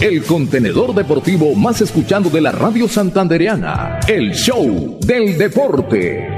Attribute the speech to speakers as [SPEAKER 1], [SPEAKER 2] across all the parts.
[SPEAKER 1] El contenedor deportivo más escuchando de la radio santandereana. El show del deporte.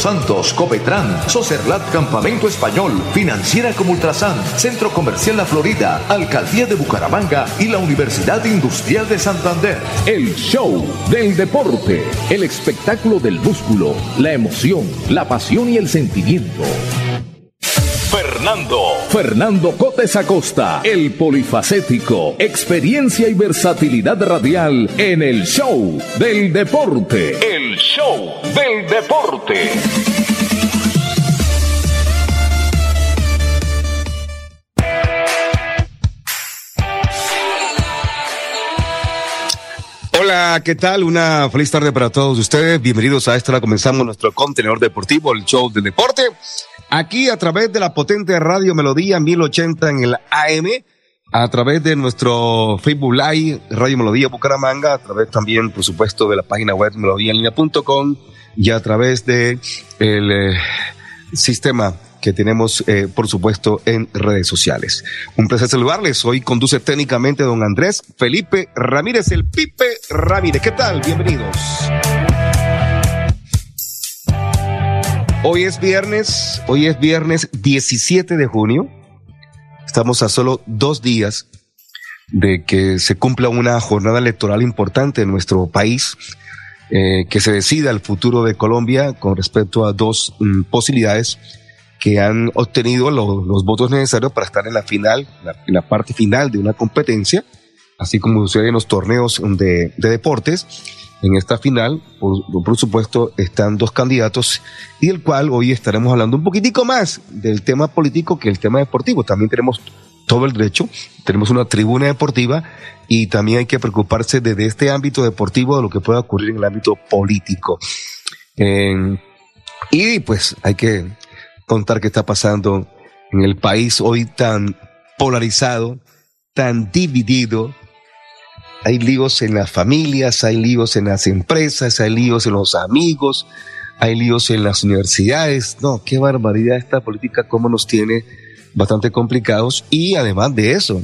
[SPEAKER 1] Santos, Copetran, Socerlat Campamento Español, Financiera como Ultrasan, Centro Comercial La Florida, Alcaldía de Bucaramanga y la Universidad Industrial de Santander. El show del deporte, el espectáculo del músculo, la emoción, la pasión y el sentimiento. Fernando. Fernando Cotes Acosta, el polifacético, experiencia y versatilidad radial en el show del deporte. El show del deporte.
[SPEAKER 2] Hola, ¿qué tal? Una feliz tarde para todos ustedes. Bienvenidos a esta hora. Comenzamos nuestro contenedor deportivo, el show del deporte. Aquí a través de la potente radio Melodía 1080 en el AM, a través de nuestro Facebook Live, Radio Melodía Bucaramanga, a través también, por supuesto, de la página web melodíaenlínea.com y a través de el eh, sistema que tenemos, eh, por supuesto, en redes sociales. Un placer saludarles. Hoy conduce técnicamente don Andrés Felipe Ramírez, el Pipe Ramírez. ¿Qué tal? Bienvenidos. Hoy es viernes, hoy es viernes 17 de junio. Estamos a solo dos días de que se cumpla una jornada electoral importante en nuestro país, eh, que se decida el futuro de Colombia con respecto a dos mm, posibilidades que han obtenido los votos necesarios para estar en la final, en la parte final de una competencia, así como sucede en los torneos de, deportes. En esta final, por, supuesto, están dos candidatos y el cual hoy estaremos hablando un poquitico más del tema político que el tema deportivo. También tenemos todo el derecho, tenemos una tribuna deportiva y también hay que preocuparse desde este ámbito deportivo de lo que pueda ocurrir en el ámbito político. y pues hay que contar qué está pasando en el país hoy tan polarizado, tan dividido. Hay líos en las familias, hay líos en las empresas, hay líos en los amigos, hay líos en las universidades. No, qué barbaridad esta política, cómo nos tiene bastante complicados. Y además de eso,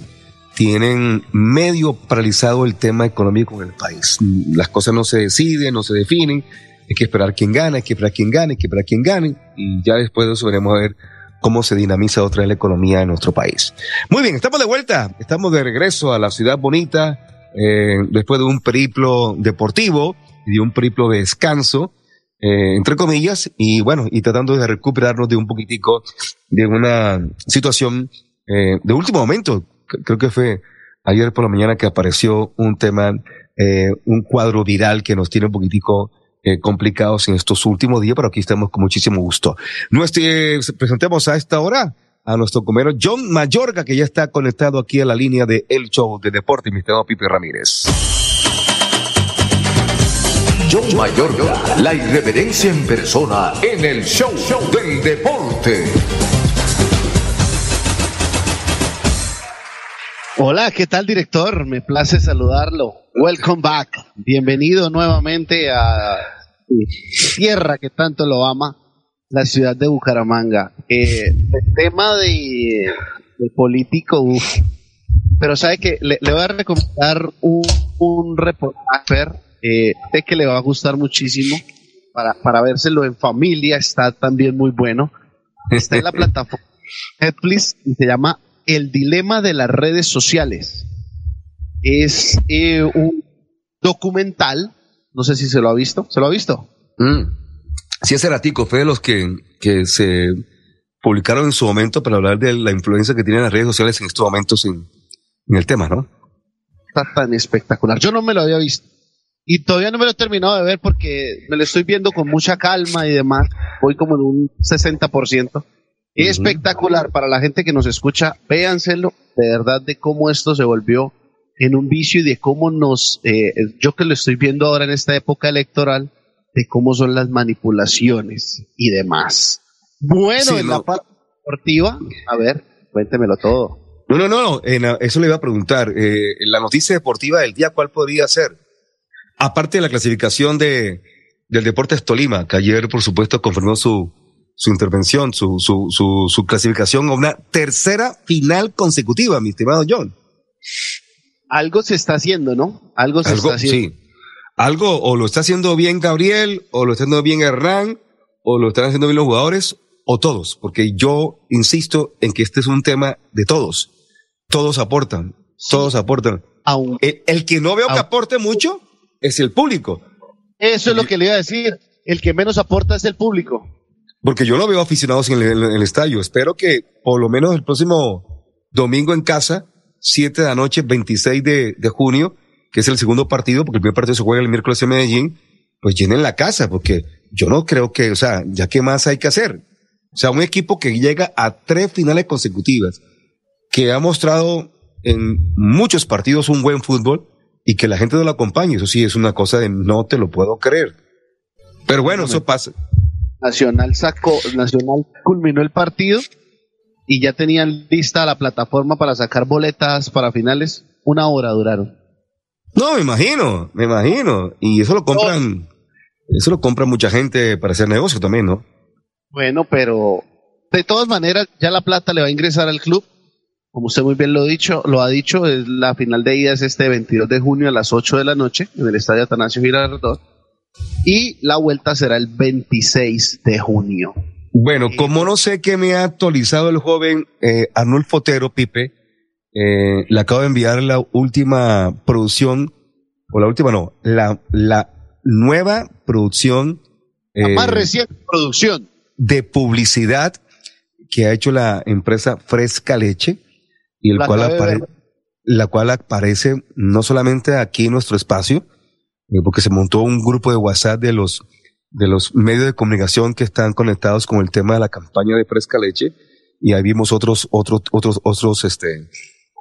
[SPEAKER 2] tienen medio paralizado el tema económico en el país. Las cosas no se deciden, no se definen hay que esperar quién gana, hay que esperar quién gane, hay que esperar quién gane, y ya después de veremos a ver cómo se dinamiza otra vez la economía en nuestro país. Muy bien, estamos de vuelta, estamos de regreso a la ciudad bonita, eh, después de un periplo deportivo y de un periplo de descanso, eh, entre comillas, y bueno, y tratando de recuperarnos de un poquitico de una situación eh, de último momento. Creo que fue ayer por la mañana que apareció un tema, un cuadro viral que nos tiene un poquitico eh, complicados en estos últimos días, pero aquí estamos con muchísimo gusto. Nuestro, eh, presentemos a esta hora a nuestro comero John Mayorga, que ya está conectado aquí a la línea de El Show de Deporte, mi estimado Pipe Ramírez.
[SPEAKER 1] John Mayorga, la irreverencia en persona en el show, show del deporte.
[SPEAKER 3] Hola, ¿qué tal director? Me place saludarlo. Welcome back. Bienvenido nuevamente a tierra que tanto lo ama, la ciudad de Bucaramanga. Eh, el tema de, político, pero sabe que le, voy a recomendar un, un reportaje eh, que le va a gustar muchísimo para, para vérselo en familia, está también muy bueno. Está en la plataforma Netflix y se llama El dilema de las redes sociales. Es eh, un documental
[SPEAKER 4] No sé si se lo ha visto. ¿Se lo ha visto?
[SPEAKER 2] Mm. Sí, ese ratico fue de los que, que se publicaron en su momento para hablar de la influencia que tienen las redes sociales en estos momentos en, en el tema, ¿no?
[SPEAKER 4] Está tan espectacular. Yo no me lo había visto. Y todavía no me lo he terminado de ver porque me lo estoy viendo con mucha calma y demás. Voy como en un 60%. Espectacular para la gente que nos escucha. Véanselo de verdad de cómo esto se volvió en un vicio y de cómo nos, eh, yo que lo estoy viendo ahora en esta época electoral, de cómo son las manipulaciones y demás. Bueno, en la parte deportiva, a ver, cuéntemelo todo.
[SPEAKER 2] No, no, no, eso le iba a preguntar. Eh, la noticia deportiva del día, ¿cuál podría ser? Aparte de la clasificación de, del Deportes Tolima, que ayer, por supuesto, confirmó su, su intervención, su, su, su, su clasificación a una tercera final consecutiva, mi estimado John.
[SPEAKER 4] Algo se está haciendo, ¿no? Algo se está haciendo. Sí.
[SPEAKER 2] Algo o lo está haciendo bien Gabriel, o lo está haciendo bien Hernán, o lo están haciendo bien los jugadores, o todos, porque yo insisto en que este es un tema de todos. Todos aportan, todos aportan. el, que no veo que aporte mucho es el público.
[SPEAKER 4] Eso es lo que le iba a decir. El que menos aporta es el público.
[SPEAKER 2] Porque yo no veo aficionados en el, estadio. Espero que por lo menos el próximo domingo en casa, 7 de la noche, 26 de, de junio, que es el segundo partido, porque el primer partido se juega el miércoles en Medellín, pues llenen la casa, porque yo no creo que, o sea, ya qué más hay que hacer. O sea, un equipo que llega a tres finales consecutivas, que ha mostrado en muchos partidos un buen fútbol, y que la gente no lo acompañe. Eso sí es una cosa de no te lo puedo creer. Pero bueno, eso pasa.
[SPEAKER 4] Nacional sacó, Nacional culminó el partido y ya tenían lista la plataforma para sacar boletas para finales. Una hora duraron.
[SPEAKER 2] No, me imagino, me imagino. Y eso lo compran, eso lo compra mucha gente para hacer negocio también, ¿no?
[SPEAKER 4] Bueno, pero de todas maneras ya la plata le va a ingresar al club como usted muy bien lo, dicho, lo ha dicho, es la final de ida es este 22 de junio a las 8 de la noche en el Estadio Atanasio Girardot y la vuelta será el 26 de junio.
[SPEAKER 2] Bueno, como no sé qué me ha actualizado el joven eh, Arnulfo Otero, Pipe, eh, le acabo de enviar la última producción, o la última no, la, la nueva producción.
[SPEAKER 4] La más eh, reciente producción.
[SPEAKER 2] De publicidad que ha hecho la empresa Fresca Leche y el la cual la cual aparece no solamente aquí en nuestro espacio, eh, porque se montó un grupo de WhatsApp de los de los medios de comunicación que están conectados con el tema de la campaña de fresca leche y ahí vimos otros otros otros otros este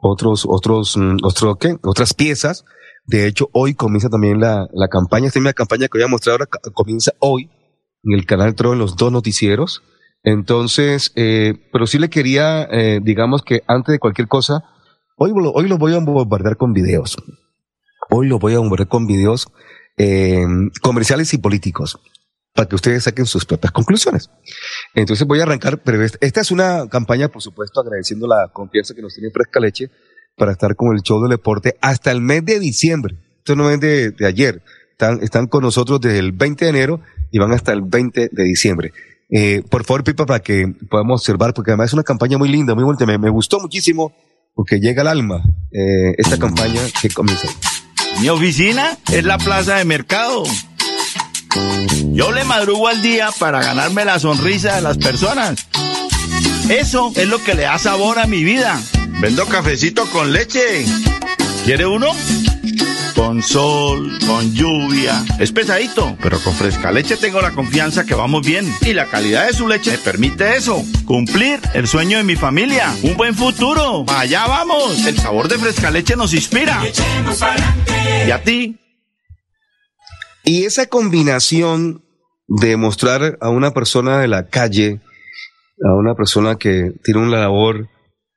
[SPEAKER 2] otros otros mm, otros ¿qué? otras piezas de hecho hoy comienza también la, la campaña esta misma campaña que voy a mostrar ahora comienza hoy en el canal Tro en los dos noticieros entonces, eh, pero sí le quería, eh, digamos que antes de cualquier cosa, hoy hoy lo voy a bombardear con videos. Hoy lo voy a bombardear con videos eh, comerciales y políticos para que ustedes saquen sus propias conclusiones. Entonces voy a arrancar, pero esta es una campaña, por supuesto, agradeciendo la confianza que nos tiene Fresca Leche para estar con el show del deporte hasta el mes de diciembre. Esto no es de, de ayer. Están, están con nosotros desde el 20 de enero y van hasta el 20 de diciembre. Eh, por favor, Pipa, para que podamos observar, porque además es una campaña muy linda, muy bonita. Me, gustó muchísimo porque llega al alma eh, esta campaña que comienza.
[SPEAKER 5] Mi oficina es la plaza de mercado. Yo le madrugo al día para ganarme la sonrisa de las personas. Eso es lo que le da sabor a mi vida. Vendo cafecito con leche. ¿Quiere uno? con sol, con lluvia. Es pesadito, pero con fresca leche tengo la confianza que vamos bien. Y la calidad de su leche me permite eso. Cumplir el sueño de mi familia. Un buen futuro. Allá vamos. El sabor de fresca leche nos inspira. Y a ti.
[SPEAKER 2] Y esa combinación de mostrar a una persona de la calle, a una persona que tiene una labor,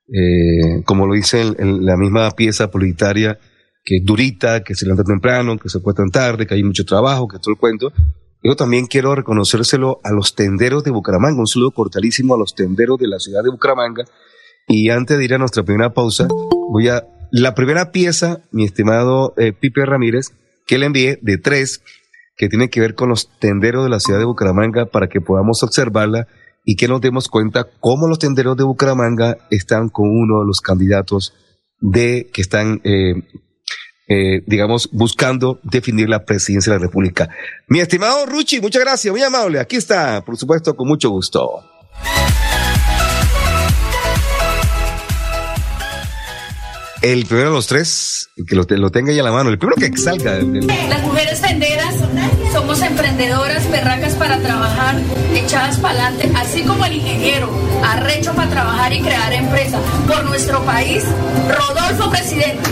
[SPEAKER 2] eh, como lo dice en la misma pieza publicitaria, que es durita, que se levanta temprano, que se tan tarde, que hay mucho trabajo, que todo el cuento. Yo también quiero reconocérselo a los tenderos de Bucaramanga, un saludo cordialísimo a los tenderos de la ciudad de Bucaramanga. Y antes de ir a nuestra primera pausa, voy a la primera pieza, mi estimado eh, Pipe Ramírez, que le envié de tres, que tiene que ver con los tenderos de la ciudad de Bucaramanga para que podamos observarla y que nos demos cuenta cómo los tenderos de Bucaramanga están con uno de los candidatos de que están eh, eh, digamos, buscando definir la presidencia de la República. Mi estimado Ruchi, muchas gracias, muy amable. Aquí está, por supuesto, con mucho gusto. El primero de los tres, que lo, tenga ahí a la mano, el primero que salga.
[SPEAKER 6] Las mujeres tenderas somos emprendedoras, berracas para trabajar, echadas para adelante, así como el ingeniero, arrecho para trabajar y crear empresa. Por nuestro país, Rodolfo Presidente.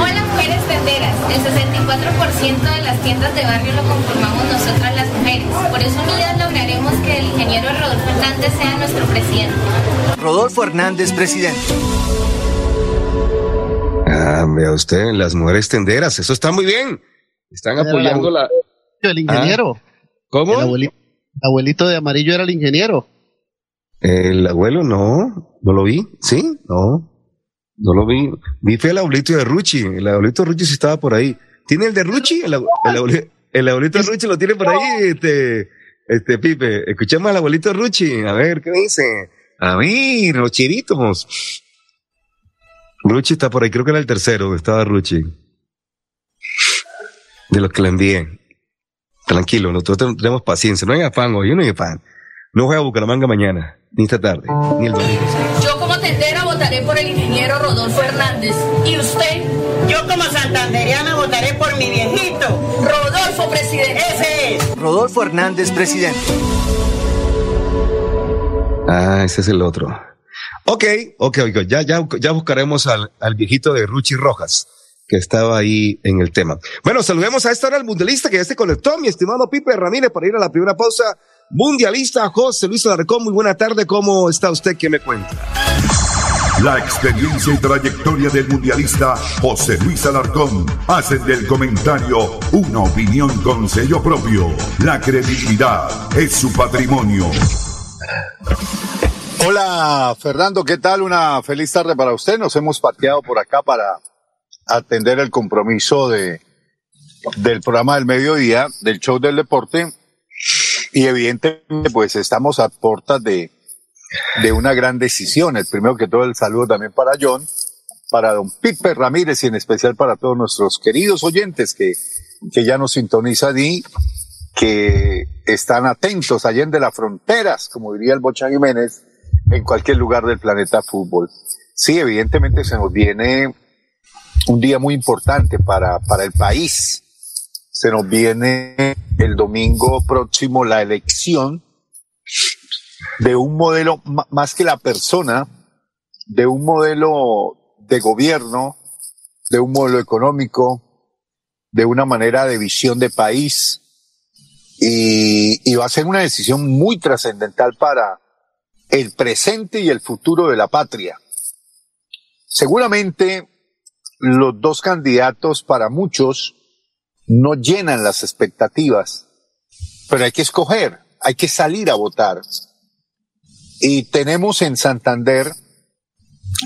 [SPEAKER 7] Hola mujeres tenderas, el 64% de las tiendas de barrio lo conformamos nosotras las mujeres. Por eso unidas lograremos que el ingeniero Rodolfo Hernández sea nuestro presidente.
[SPEAKER 8] Rodolfo Hernández, presidente.
[SPEAKER 2] Ah, vea usted, las mujeres tenderas, eso está muy bien. Están apoyando la...
[SPEAKER 3] El ingeniero.
[SPEAKER 2] Ah, ¿Cómo?
[SPEAKER 3] El abuelito, el abuelito de amarillo era el ingeniero.
[SPEAKER 2] El abuelo no, no lo vi, ¿sí? No, no lo vi. Vi fue el abuelito de Ruchi, el abuelito de Ruchi sí estaba por ahí. ¿Tiene el de Ruchi? El, abu- el abueli- el abuelito de Ruchi lo tiene por ahí, este, este Pipe. Escuchemos al abuelito de Ruchi, a ver, ¿qué dice? A ver, los chiritos. Ruchi está por ahí, creo que era el tercero, estaba Ruchi. De los que le envié. Tranquilo, nosotros tenemos paciencia, no hay afán hoy, yo no hay afán. No voy a Bucaramanga mañana, ni esta tarde, ni el domingo.
[SPEAKER 6] Yo como tendera votaré por el ingeniero Rodolfo Hernández. ¿Y usted?
[SPEAKER 9] Yo como santanderiana votaré por mi viejito.
[SPEAKER 6] Rodolfo Presidente.
[SPEAKER 9] Ese es.
[SPEAKER 8] Rodolfo Hernández, presidente.
[SPEAKER 2] Ah, ese es el otro. Ok, ok, ok. Ya, ya, ya buscaremos al, al viejito de Ruchi Rojas, que estaba ahí en el tema. Bueno, saludemos a esta hora al mundialista que ya se conectó, mi estimado Pipe Ramírez, para ir a la primera pausa. Mundialista José Luis Alarcón, muy buena tarde. ¿Cómo está usted? ¿Qué me cuenta?
[SPEAKER 10] La experiencia y trayectoria del mundialista José Luis Alarcón hacen del comentario una opinión con sello propio. La credibilidad es su patrimonio.
[SPEAKER 11] Hola Fernando, ¿qué tal? Una feliz tarde para usted. Nos hemos parqueado por acá para atender el compromiso de, del programa del mediodía, del show del deporte. Y evidentemente pues estamos a puertas de, de una gran decisión. El primero que todo el saludo también para John, para don Pipe Ramírez y en especial para todos nuestros queridos oyentes que, que ya nos sintonizan y que están atentos allá de las fronteras, como diría el Bocha Jiménez, en cualquier lugar del planeta fútbol. Sí, evidentemente se nos viene un día muy importante para, para el país. Se nos viene el domingo próximo la elección de un modelo, más que la persona, de un modelo de gobierno, de un modelo económico, de una manera de visión de país. Y, y va a ser una decisión muy trascendental para el presente y el futuro de la patria. Seguramente los dos candidatos para muchos no llenan las expectativas, pero hay que escoger, hay que salir a votar. Y tenemos en Santander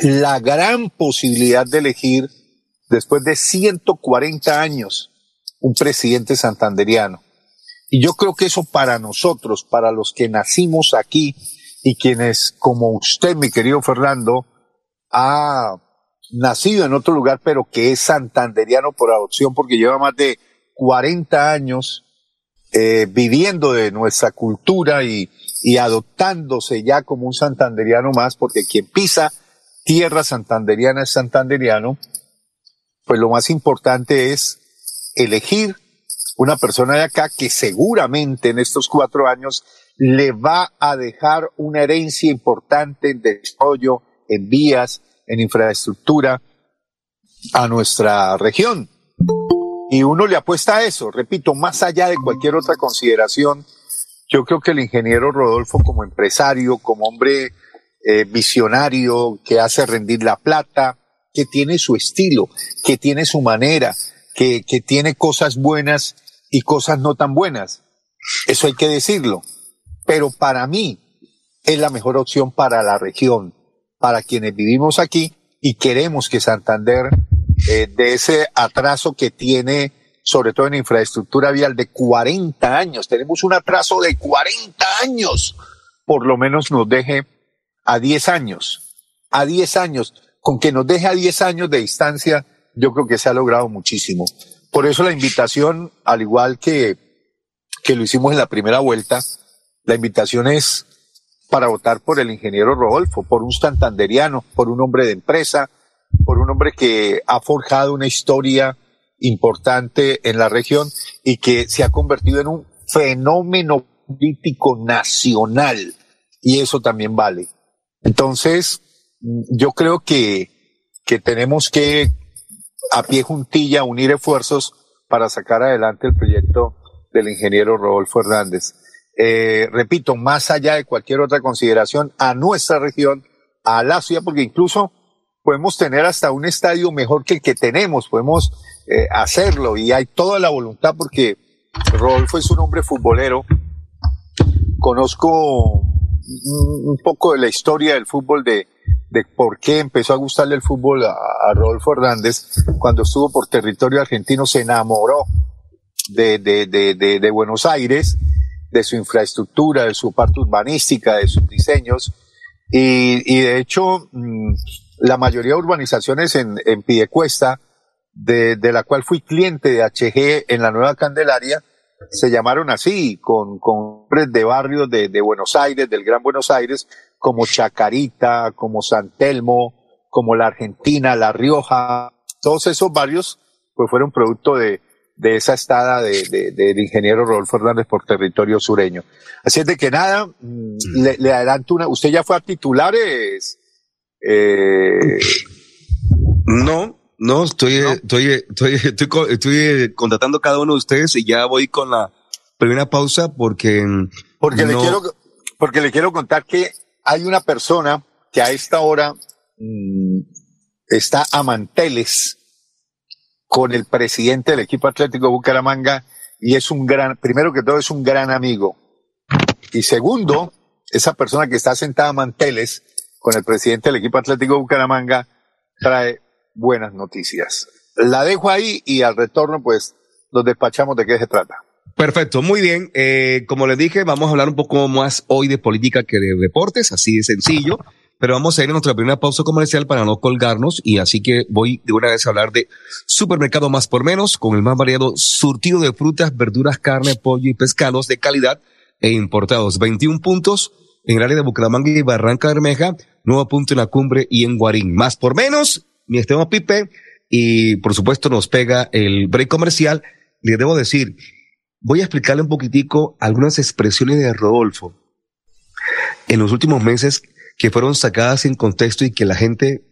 [SPEAKER 11] la gran posibilidad de elegir, después de 140 años, un presidente santanderiano. Y yo creo que eso para nosotros, para los que nacimos aquí y quienes, como usted, mi querido Fernando, ha nacido en otro lugar, pero que es santanderiano por adopción, porque lleva más de 40 años eh, viviendo de nuestra cultura y, y adoptándose ya como un santanderiano más, porque quien pisa tierra santanderiana es santanderiano, pues lo más importante es elegir una persona de acá que seguramente en estos cuatro años le va a dejar una herencia importante en desarrollo, en vías, en infraestructura a nuestra región. Y uno le apuesta a eso, repito, más allá de cualquier otra consideración, yo creo que el ingeniero Rodolfo como empresario, como hombre eh, visionario, que hace rendir la plata, que tiene su estilo, que tiene su manera, que, que tiene cosas buenas y cosas no tan buenas. Eso hay que decirlo. Pero para mí es la mejor opción para la región, para quienes vivimos aquí y queremos que Santander, eh, de ese atraso que tiene, sobre todo en infraestructura vial, de 40 años, tenemos un atraso de 40 años, por lo menos nos deje a 10 años, a 10 años. Con que nos deje a 10 años de distancia, yo creo que se ha logrado muchísimo. Por eso la invitación, al igual que, que lo hicimos en la primera vuelta, la invitación es para votar por el ingeniero Rodolfo, por un santanderiano, por un hombre de empresa, por un hombre que ha forjado una historia importante en la región y que se ha convertido en un fenómeno político nacional. Y eso también vale. Entonces, yo creo que, que tenemos que, a pie juntilla, unir esfuerzos para sacar adelante el proyecto del ingeniero Rodolfo Hernández. Eh, repito, más allá de cualquier otra consideración, a nuestra región, a la ciudad, porque incluso podemos tener hasta un estadio mejor que el que tenemos, podemos eh, hacerlo y hay toda la voluntad porque Rodolfo es un hombre futbolero. Conozco un poco de la historia del fútbol de, de por qué empezó a gustarle el fútbol a, a, Rodolfo Hernández cuando estuvo por territorio argentino, se enamoró de, de, de, de, Buenos Aires, de su infraestructura, de su parte urbanística, de sus diseños. Y, y de hecho, mmm, la mayoría de urbanizaciones en, en Piedecuesta, de, de la cual fui cliente de HG en la Nueva Candelaria, se llamaron así, con, con de barrios de, de, Buenos Aires, del Gran Buenos Aires, como Chacarita, como San Telmo, como la Argentina, La Rioja, todos esos barrios pues fueron producto de, de esa estada de, de, del ingeniero Rodolfo Hernández por territorio sureño. Así es de que nada, mm. le, le, adelanto una, usted ya fue a titulares. Eh,
[SPEAKER 2] no, no, estoy, ¿No? estoy, estoy, estoy, estoy, estoy contratando a cada uno de ustedes y ya voy con la primera pausa porque.
[SPEAKER 11] Porque no... le quiero, porque le quiero contar que hay una persona que a esta hora mmm, está a manteles con el presidente del equipo Atlético Bucaramanga y es un gran, primero que todo es un gran amigo. Y segundo, esa persona que está sentada a manteles con el presidente del equipo Atlético Bucaramanga trae buenas noticias. La dejo ahí y al retorno pues nos despachamos de qué se trata.
[SPEAKER 2] Perfecto, muy bien. Eh, como les dije, vamos a hablar un poco más hoy de política que de deportes, así de sencillo. Pero vamos a ir a nuestra primera pausa comercial para no colgarnos y así que voy de una vez a hablar de supermercado más por menos con el más variado surtido de frutas, verduras, carne, pollo y pescados de calidad e importados. 21 puntos en el área de Bucaramanga y Barranca Bermeja, nuevo punto en la cumbre y en Guarín. Más por menos, mi estimado Pipe, y por supuesto nos pega el break comercial. Le debo decir, voy a explicarle un poquitico algunas expresiones de Rodolfo en los últimos meses que fueron sacadas en contexto y que la gente,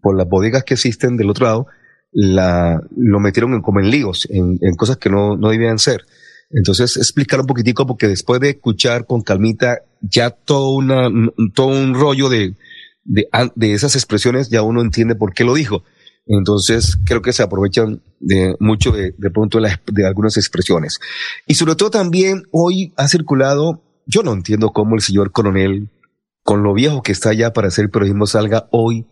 [SPEAKER 2] por las bodegas que existen del otro lado, la, lo metieron en, como en líos, en, en cosas que no, no debían ser. Entonces, explicar un poquitico porque después de escuchar con calmita ya todo, una, todo un rollo de, de, de esas expresiones, ya uno entiende por qué lo dijo. Entonces, creo que se aprovechan de mucho de, de pronto de, de algunas expresiones. Y sobre todo también hoy ha circulado, yo no entiendo cómo el señor coronel, con lo viejo que está ya para hacer periodismo, salga hoy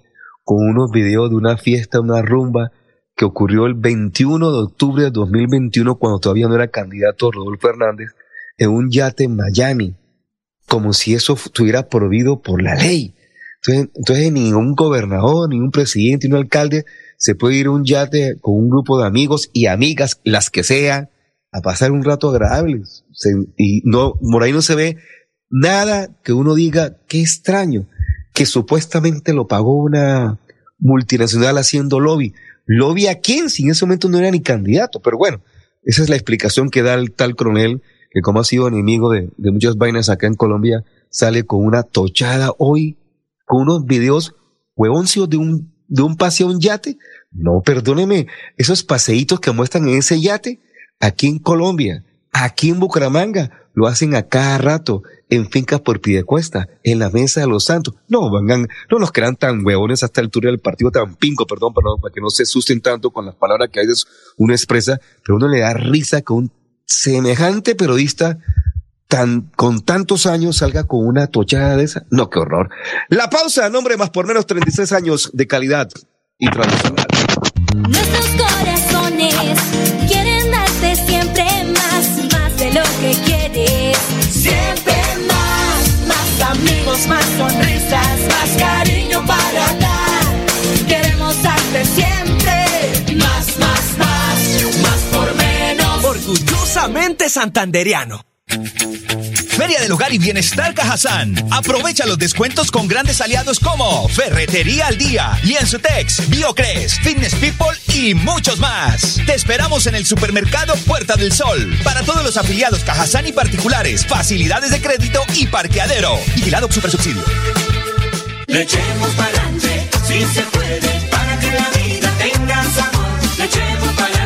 [SPEAKER 2] con unos videos de una fiesta, una rumba, que ocurrió el 21 de octubre de 2021 cuando todavía no era candidato Rodolfo Hernández en un yate en Miami, como si eso estuviera prohibido por la ley. Entonces, entonces ningún gobernador, ningún presidente, ningún alcalde se puede ir a un yate con un grupo de amigos y amigas, las que sean, a pasar un rato agradable. Y no, por ahí no se ve nada que uno diga, qué extraño, que supuestamente lo pagó una multinacional haciendo lobby. ¿Lobby a quién? Si en ese momento no era ni candidato. Pero bueno, esa es la explicación que da el tal coronel, que como ha sido enemigo de, muchas vainas acá en Colombia, sale con una tochada hoy, con unos videos huevoncios de un, de un paseo a un yate. No, perdóneme, esos paseitos que muestran en ese yate, aquí en Colombia, aquí en Bucaramanga, lo hacen a cada rato en fincas por Piedecuesta, en la mesa de los santos. No, vengan, no nos crean tan huevones hasta el altura del partido, tan pinco, perdón, para, para que no se asusten tanto con las palabras que a veces uno expresa, pero uno le da risa que un semejante periodista tan, con tantos años salga con una tochada de esa. No, qué horror. La pausa, nombre más por menos 36 años de calidad y tradicional.
[SPEAKER 12] Nuestros corazones quieren más sonrisas, más cariño para dar. Queremos darte siempre más, más, más, más por menos.
[SPEAKER 13] Orgullosamente santanderiano.
[SPEAKER 14] Feria del Hogar y Bienestar Cajazán. Aprovecha los descuentos con grandes aliados como Ferretería al Día, Lienzutex, Biocres, Fitness People y muchos más. Te esperamos en el supermercado Puerta del Sol. Para todos los afiliados Cajazán y particulares, facilidades de crédito y parqueadero. Vigilado Super Subsidio.
[SPEAKER 15] Le echemos pa'lante, si se puede, para que la vida tenga sabor. Le echemos pa'lante,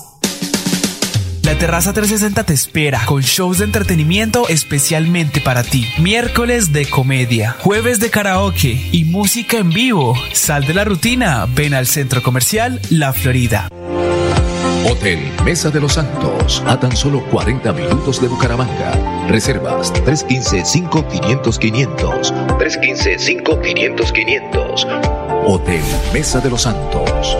[SPEAKER 16] La Terraza 360 te espera con shows de entretenimiento especialmente para ti. Miércoles de comedia, jueves de karaoke y música en vivo. Sal de la rutina, ven al Centro Comercial La Florida.
[SPEAKER 1] Hotel Mesa de los Santos, a tan solo 40 minutos de Bucaramanga. Reservas 315-5500-500. 315-5500-500. Hotel Mesa de los Santos.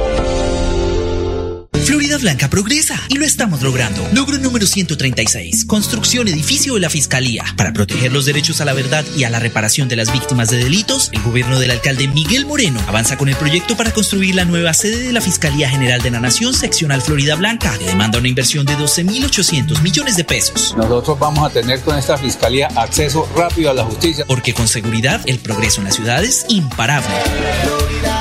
[SPEAKER 17] Florida Blanca progresa y lo estamos logrando. Logro número 136. Construcción edificio de la Fiscalía. Para proteger los derechos a la verdad y a la reparación de las víctimas de delitos, el gobierno del alcalde Miguel Moreno avanza con el proyecto para construir la nueva sede de la Fiscalía General de la Nación seccional Florida Blanca, que demanda una inversión de 12.800 millones de pesos.
[SPEAKER 18] Nosotros vamos a tener con esta Fiscalía acceso rápido a la justicia.
[SPEAKER 17] Porque con seguridad el progreso en la ciudad es imparable.
[SPEAKER 15] Florida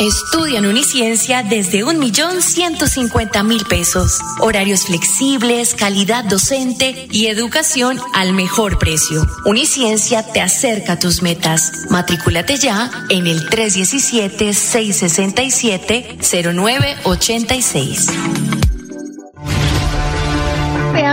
[SPEAKER 19] Estudia en Uniciencia desde un millón ciento cincuenta mil pesos. Horarios flexibles, calidad docente y educación al mejor precio. Uniciencia te acerca a tus metas. Matrículate ya en el 317-667-0986.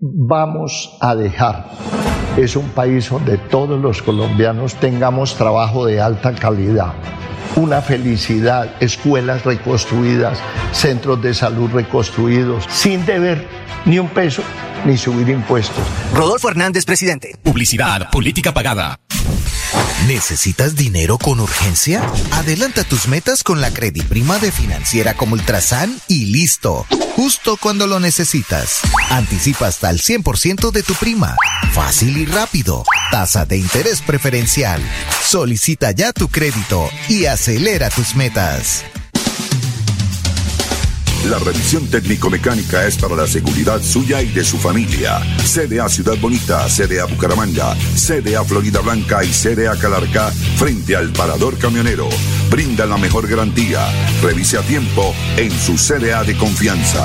[SPEAKER 20] vamos a dejar? es un país donde todos los colombianos tengamos trabajo de alta calidad, una felicidad, escuelas reconstruidas, centros de salud reconstruidos, sin deber ni un peso ni subir impuestos.
[SPEAKER 8] Rodolfo Hernández, presidente.
[SPEAKER 21] Publicidad, política pagada.
[SPEAKER 22] ¿Necesitas dinero con urgencia? Adelanta tus metas con la Prima de Financiera como Ultrasan y listo. Justo cuando lo necesitas. Anticipa hasta el 100% de tu prima. Fácil y rápido. Tasa de interés preferencial. Solicita ya tu crédito y acelera tus metas.
[SPEAKER 10] La revisión técnico-mecánica es para la seguridad suya y de su familia. CDA Ciudad Bonita, CDA Bucaramanga, CDA Florida Blanca y CDA Calarca frente al parador camionero. Brinda la mejor garantía. Revise a tiempo en su CDA de confianza.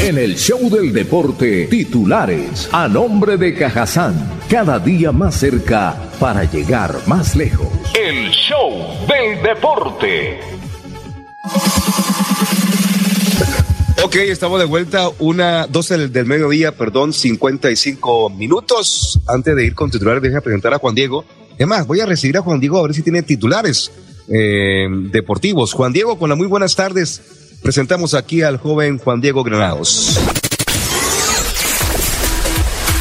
[SPEAKER 1] En el show del deporte, titulares a nombre de Cajazán, cada día más cerca para llegar más lejos. El show del deporte.
[SPEAKER 2] Ok, estamos de vuelta, una 12 del, del mediodía, perdón, 55 minutos. Antes de ir con titulares, deja presentar a Juan Diego. Es más, voy a recibir a Juan Diego a ver si tiene titulares eh, deportivos. Juan Diego, con las muy buenas tardes, presentamos aquí al joven Juan Diego Granados.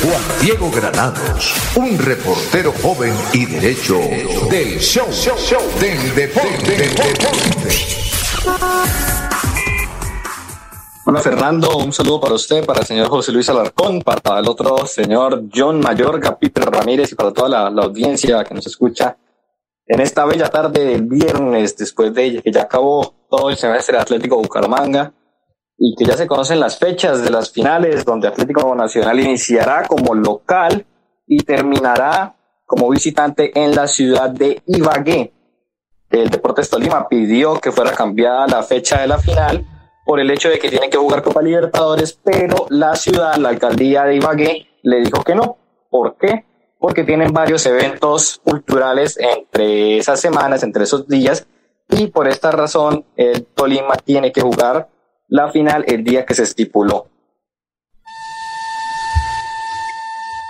[SPEAKER 1] Juan Diego Granados, un reportero joven y derecho del show, del deporte.
[SPEAKER 23] Bueno, Fernando, un saludo para usted, para el señor José Luis Alarcón, para el otro señor John Mayorga, Peter Ramírez y para toda la, la audiencia que nos escucha en esta bella tarde del viernes, después de que ya acabó todo el semestre Atlético Bucaramanga y que ya se conocen las fechas de las finales donde Atlético Nacional iniciará como local y terminará como visitante en la ciudad de Ibagué. El Deportes Tolima pidió que fuera cambiada la fecha de la final por el hecho de que tienen que jugar Copa Libertadores, pero la ciudad, la alcaldía de Ibagué, le dijo que no. ¿Por qué? Porque tienen varios eventos culturales entre esas semanas, entre esos días, y por esta razón el Tolima tiene que jugar la final el día que se estipuló.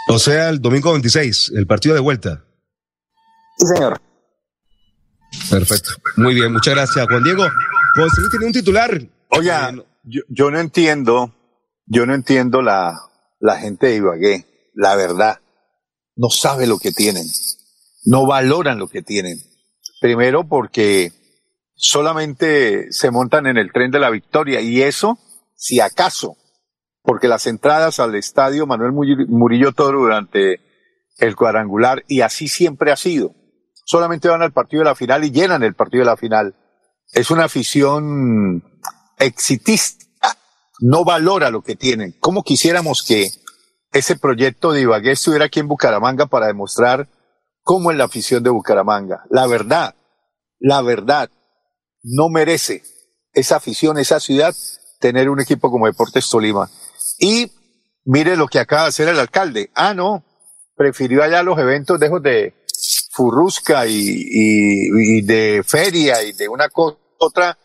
[SPEAKER 2] O sea, el domingo 26, el partido de vuelta.
[SPEAKER 23] Sí, señor.
[SPEAKER 2] Perfecto. Muy bien, muchas gracias, Juan Diego. José Luis tiene un titular.
[SPEAKER 11] Oiga, yo, yo no entiendo, yo no entiendo la, la gente de Ibagué, la verdad. No sabe lo que tienen. No valoran lo que tienen. Primero porque solamente se montan en el tren de la victoria y eso, si acaso, porque las entradas al estadio Manuel Murillo Toro durante el cuadrangular y así siempre ha sido. Solamente van al partido de la final y llenan el partido de la final. Es una afición exitista, no valora lo que tienen. ¿Cómo quisiéramos que ese proyecto de Ibagué estuviera aquí en Bucaramanga para demostrar cómo es la afición de Bucaramanga? La verdad, la verdad, no merece esa afición, esa ciudad, tener un equipo como Deportes Tolima. Y mire lo que acaba de hacer el alcalde. Ah, no, prefirió allá los eventos de, de furrusca y, y, de feria y de una cosa otra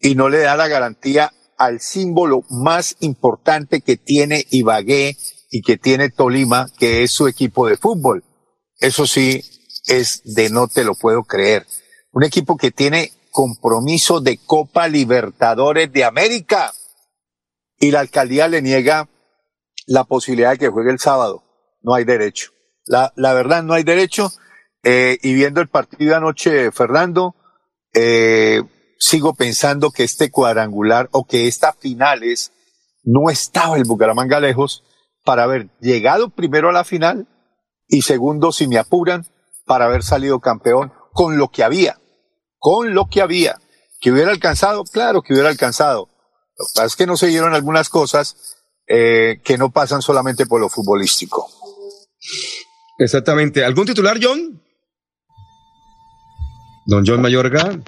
[SPEAKER 11] y no le da la garantía al símbolo más importante que tiene Ibagué y que tiene Tolima, que es su equipo de fútbol. Eso sí es de no te lo puedo creer. Un equipo que tiene compromiso de Copa Libertadores de América y la alcaldía le niega la posibilidad de que juegue el sábado. No hay derecho. La, verdad, no hay derecho. Eh, y viendo el partido anoche, Fernando, eh, sigo pensando que este cuadrangular o que esta finales no estaba el Bucaramanga lejos para haber llegado primero a la final y segundo, si me apuran, para haber salido campeón con lo que había, con lo que había. Que hubiera alcanzado, claro que hubiera alcanzado. Lo que pasa es que no se dieron algunas cosas eh, que no pasan solamente por lo futbolístico.
[SPEAKER 2] Exactamente. ¿Algún titular, John? Don John Mayorga.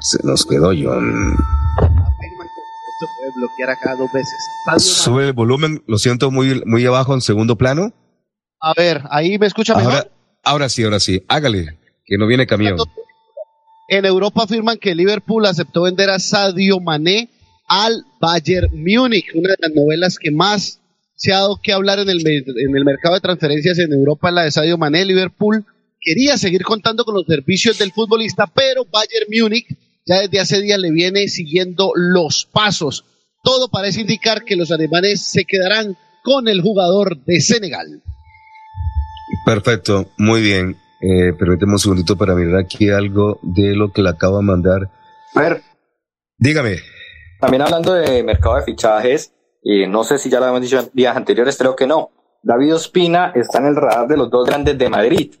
[SPEAKER 2] Se nos quedó John.
[SPEAKER 4] Puede bloquear acá dos veces.
[SPEAKER 2] Sube el volumen, lo siento muy, muy abajo en segundo plano.
[SPEAKER 4] A ver, ahí me escucha mejor.
[SPEAKER 2] Ahora, ahora sí, ahora sí. Hágale, que no viene camión.
[SPEAKER 4] En Europa afirman que Liverpool aceptó vender a Sadio Mané al Bayern Múnich, una de las novelas que más se ha dado que hablar en el, en el mercado de transferencias en Europa, la de Sadio Mané. Liverpool quería seguir contando con los servicios del futbolista, pero Bayern Múnich ya desde hace días le viene siguiendo los pasos. Todo parece indicar que los alemanes se quedarán con el jugador de Senegal.
[SPEAKER 2] Perfecto, muy bien. Eh, permíteme un segundito para mirar aquí algo de lo que le acabo de mandar.
[SPEAKER 23] A ver.
[SPEAKER 2] Dígame.
[SPEAKER 23] También hablando de mercado de fichajes, y no sé si ya lo habíamos dicho en días anteriores, creo que no. David Ospina está en el radar de los dos grandes de Madrid.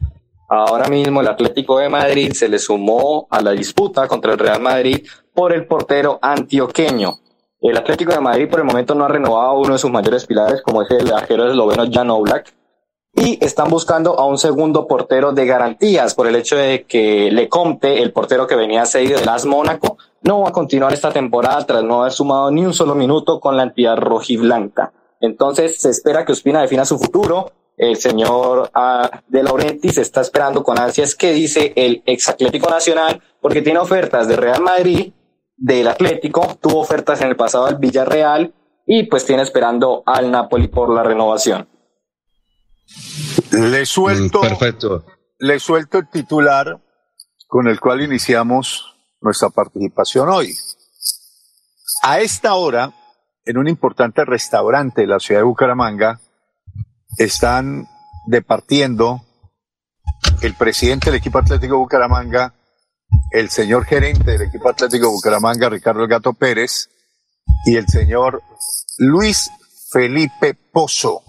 [SPEAKER 23] Ahora mismo el Atlético de Madrid se le sumó a la disputa contra el Real Madrid por el portero antioqueño. El Atlético de Madrid por el momento no ha renovado uno de sus mayores pilares, como es el arquero esloveno Jan Oblak, y están buscando a un segundo portero de garantías por el hecho de que Lecomte, el portero que venía cedido del AS Mónaco, no va a continuar esta temporada tras no haber sumado ni un solo minuto con la entidad rojiblanca. Entonces se espera que Ospina defina su futuro. El señor ah, De Laurentiis está esperando con ansias qué dice el ex Atlético Nacional, porque tiene ofertas de Real Madrid, del Atlético, tuvo ofertas en el pasado del Villarreal y pues tiene esperando al Napoli por la renovación.
[SPEAKER 11] Le suelto,
[SPEAKER 2] Mm, Perfecto.
[SPEAKER 11] le suelto el titular con el cual iniciamos nuestra participación hoy. A esta hora, en un importante restaurante de la ciudad de Bucaramanga, están departiendo el presidente del equipo Atlético Bucaramanga, el señor gerente del equipo Atlético Bucaramanga, Ricardo El Gato Pérez, y el señor Luis Felipe Pozo.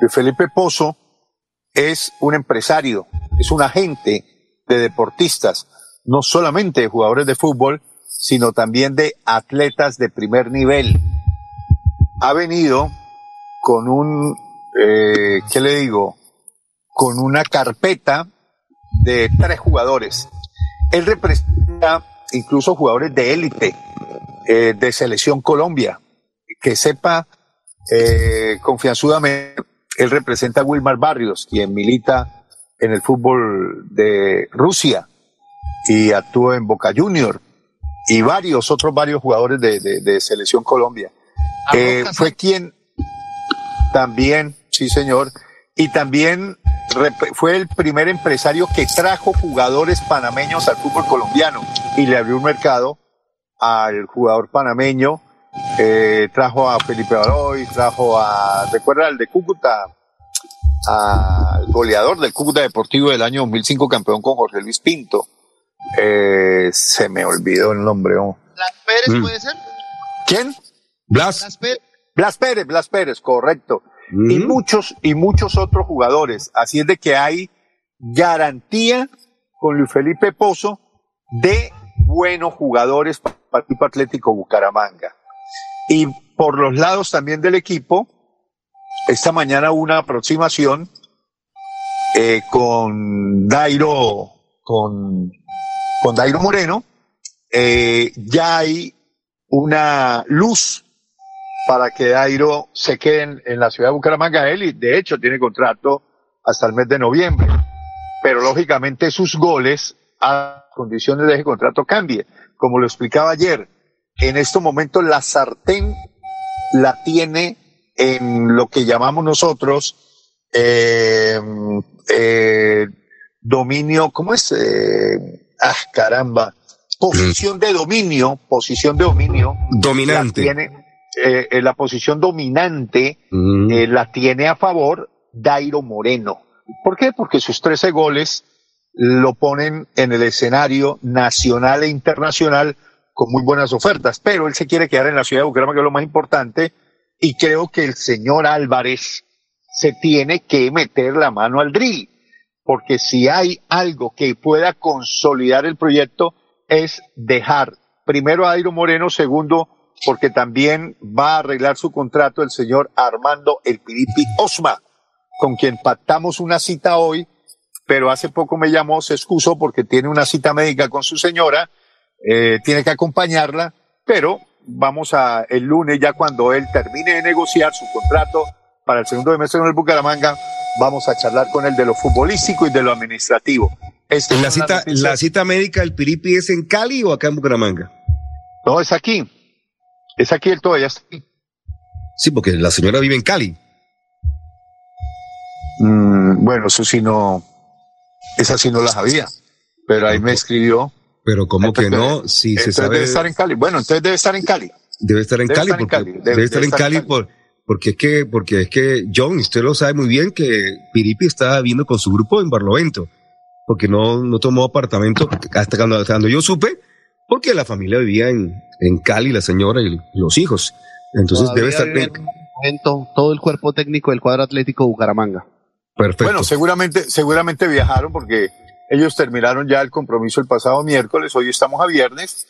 [SPEAKER 11] Luis Felipe Pozo es un empresario, es un agente de deportistas, no solamente de jugadores de fútbol, sino también de atletas de primer nivel. Ha venido con un, eh, ¿qué le digo? Con una carpeta de tres jugadores. Él representa incluso jugadores de élite, eh, de Selección Colombia. Que sepa eh, confianzudamente, él representa a Wilmar Barrios, quien milita en el fútbol de Rusia y actúa en Boca Junior y varios otros varios jugadores de, de- de Selección Colombia. Eh, fue quien también, sí señor, y también fue el primer empresario que trajo jugadores panameños al fútbol colombiano y le abrió un mercado al jugador panameño. eh, trajo a Felipe Baroy, trajo a, recuerda el de Cúcuta, al goleador del Cúcuta Deportivo del año 2005, campeón con Jorge Luis Pinto. Eh, se me olvidó el nombre. oh.
[SPEAKER 4] ¿Blas Pérez
[SPEAKER 2] Mm.
[SPEAKER 4] puede ser?
[SPEAKER 11] ¿Quién?
[SPEAKER 2] Blas.
[SPEAKER 4] Blas Pérez.
[SPEAKER 11] Blas Pérez, Blas Pérez, correcto. Y muchos, y muchos otros jugadores. Así es de que hay garantía con Luis Felipe Pozo de buenos jugadores para el equipo Atlético Bucaramanga. Y por los lados también del equipo, esta mañana hubo una aproximación eh, con Dairo, con, con Dairo Moreno. Eh, ya hay una luz para que Dairo se quede en, en la ciudad de Bucaramanga. Él, y de hecho, tiene contrato hasta el mes de noviembre. Pero lógicamente sus goles a condiciones de ese contrato cambie. Como lo explicaba ayer, en estos momentos la sartén la tiene en lo que llamamos nosotros eh, eh, dominio, ¿cómo es? Eh, ah, caramba. Posición de dominio, posición de dominio.
[SPEAKER 2] Dominante.
[SPEAKER 11] La tiene, eh, eh, la posición dominante
[SPEAKER 2] Mm.
[SPEAKER 11] eh, la tiene a favor Dairo Moreno. ¿Por qué? Porque sus 13 goles lo ponen en el escenario nacional e internacional con muy buenas ofertas, pero él se quiere quedar en la ciudad de Bucaramanga, que es lo más importante, y creo que el señor Álvarez se tiene que meter la mano al drill, porque si hay algo que pueda consolidar el proyecto es dejar primero a Dairo Moreno, segundo, porque también va a arreglar su contrato el señor Armando El Piripi Osma, con quien pactamos una cita hoy, pero hace poco me llamó, se excusó porque tiene una cita médica con su señora, eh, tiene que acompañarla, pero vamos a el lunes ya cuando él termine de negociar su contrato para el segundo semestre en el Bucaramanga, vamos a charlar con él de lo futbolístico y de lo administrativo. Estas
[SPEAKER 2] ¿La cita. ¿La cita médica del Piripi es en Cali o acá en Bucaramanga?
[SPEAKER 11] No, es aquí. Es aquí, él todavía está aquí.
[SPEAKER 2] Sí, porque la señora vive en Cali.
[SPEAKER 11] Mm, bueno, eso sí no, esa sí no la sabía, pero ahí me escribió.
[SPEAKER 2] Pero ¿cómo que no? Si se sabe.
[SPEAKER 11] debe estar en Cali. Bueno, entonces debe estar en Cali.
[SPEAKER 2] Debe estar en
[SPEAKER 11] Debe
[SPEAKER 2] Cali,
[SPEAKER 11] estar en
[SPEAKER 2] porque,
[SPEAKER 11] Cali,
[SPEAKER 2] debe,
[SPEAKER 11] debe-
[SPEAKER 2] estar
[SPEAKER 11] debe
[SPEAKER 2] en
[SPEAKER 11] estar en
[SPEAKER 2] Cali, por, porque es que, porque es que John, usted lo sabe muy bien que Piripi estaba viviendo con su grupo en Barlovento, porque no, no tomó apartamento hasta cuando, hasta cuando yo supe, porque la familia vivía en, en Cali, la señora y los hijos. Entonces
[SPEAKER 4] Todavía
[SPEAKER 2] debe estar
[SPEAKER 4] vive
[SPEAKER 2] en,
[SPEAKER 4] Gento, todo el cuerpo técnico del cuadro atlético Bucaramanga.
[SPEAKER 2] Perfecto.
[SPEAKER 11] Bueno, seguramente, seguramente viajaron porque ellos terminaron ya el compromiso el pasado miércoles, hoy estamos a viernes,